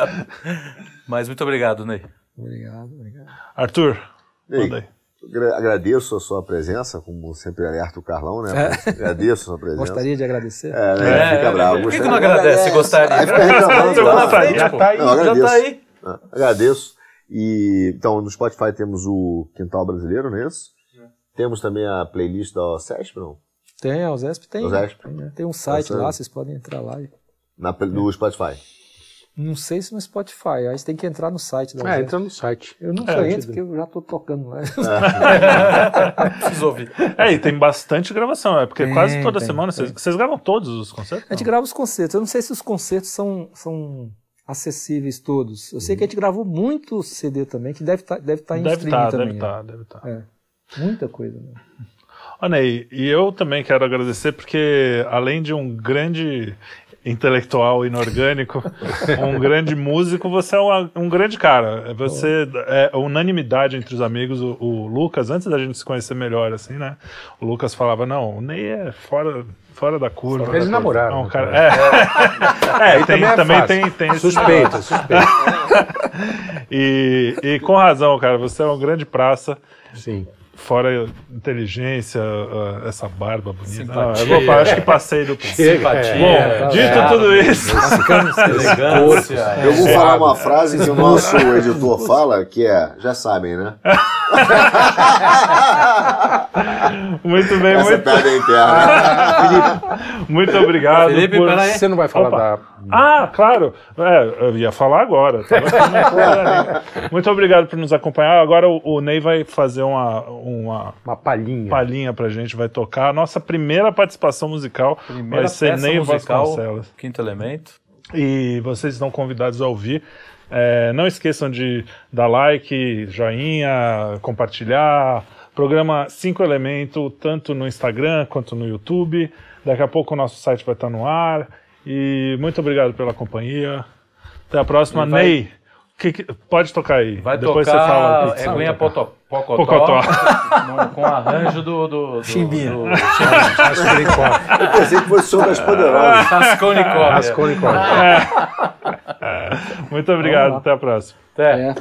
Mas muito obrigado, Ney. Obrigado, obrigado. Arthur, Ei, manda aí. agra- Agradeço a sua presença, como sempre alerta o Carlão, né? Agradeço a sua presença. Gostaria de agradecer? É, né? Fica bravo. Por que, que gostaria- não agradece? Gostaria. Aí fica reclamando. Tá? Já pô. tá aí, Não, já tá aí. Ah, Agradeço. E, então, no Spotify temos o Quintal Brasileiro, não é isso? Temos também a playlist da OSESP, não? Tem, a USESP tem. USESP. Tem, né? Tem um site lá, vocês podem entrar lá. Na, no Spotify. Não sei se no Spotify, aí você tem que entrar no site da É, USESP. entra no site. Eu nunca É, entro porque eu já tô tocando lá. Preciso ouvir. É, e tem bastante gravação, é porque Tem, quase toda tem, semana. Vocês, vocês gravam todos os concertos? A gente Não. grava os concertos. Eu não sei se os concertos são, são acessíveis todos. Eu sei que a gente gravou muito CD também, que deve estar deve tá em Deve streaming estar, também. deve estar, deve estar. É. Muita coisa. Né? Ó, Ney, e eu também quero agradecer porque, além de um grande intelectual inorgânico, um grande músico, você é uma- um grande cara. Você é unanimidade entre os amigos. O, o Lucas, antes da gente se conhecer melhor, assim, né? O Lucas falava, não, o Ney é fora, fora da curva. Eles namoraram, Não, né, cara, é, é, tem, também é também tem, tem esse Suspeito, suspeito. E, e com razão, cara, você é uma grande praça. Sim. Fora inteligência, ah, essa barba bonita. Ah, eu vou- acho que passei do ponto. Simpatia. Bom, dito é. tudo isso, Elegância. Eu vou falar uma frase que o nosso editor fala, que é, já sabem, né? muito bem, Essa muito, piada é interna. muito obrigado. Felipe, por- peraí. Você não vai falar Opa. da. Ah, claro. É, eu ia falar agora. Muito obrigado por nos acompanhar. Agora o, o Ney vai fazer uma, uma Uma palhinha. palhinha pra gente, vai tocar. A nossa primeira participação musical Primeira vai ser Ney musical, Vasconcelos. Quinto elemento. E vocês estão convidados a ouvir. É, não esqueçam de dar like, joinha, compartilhar, Programa Cinco Elemento, tanto no Instagram quanto no YouTube. Daqui a pouco o nosso site vai estar no ar. E muito obrigado pela companhia. Até a próxima. vai- Ney, que que- pode tocar aí. Vai Depois tocar você fala. é Guinha Potó- Pocotó, Pocotó. no- com arranjo do... do, do Chimbinha. do- Raskolnikov. Eu pensei que fosse sobre as poderosas. Raskolnikov. Raskolnikov. Muito obrigado. Até a próxima. Até. É.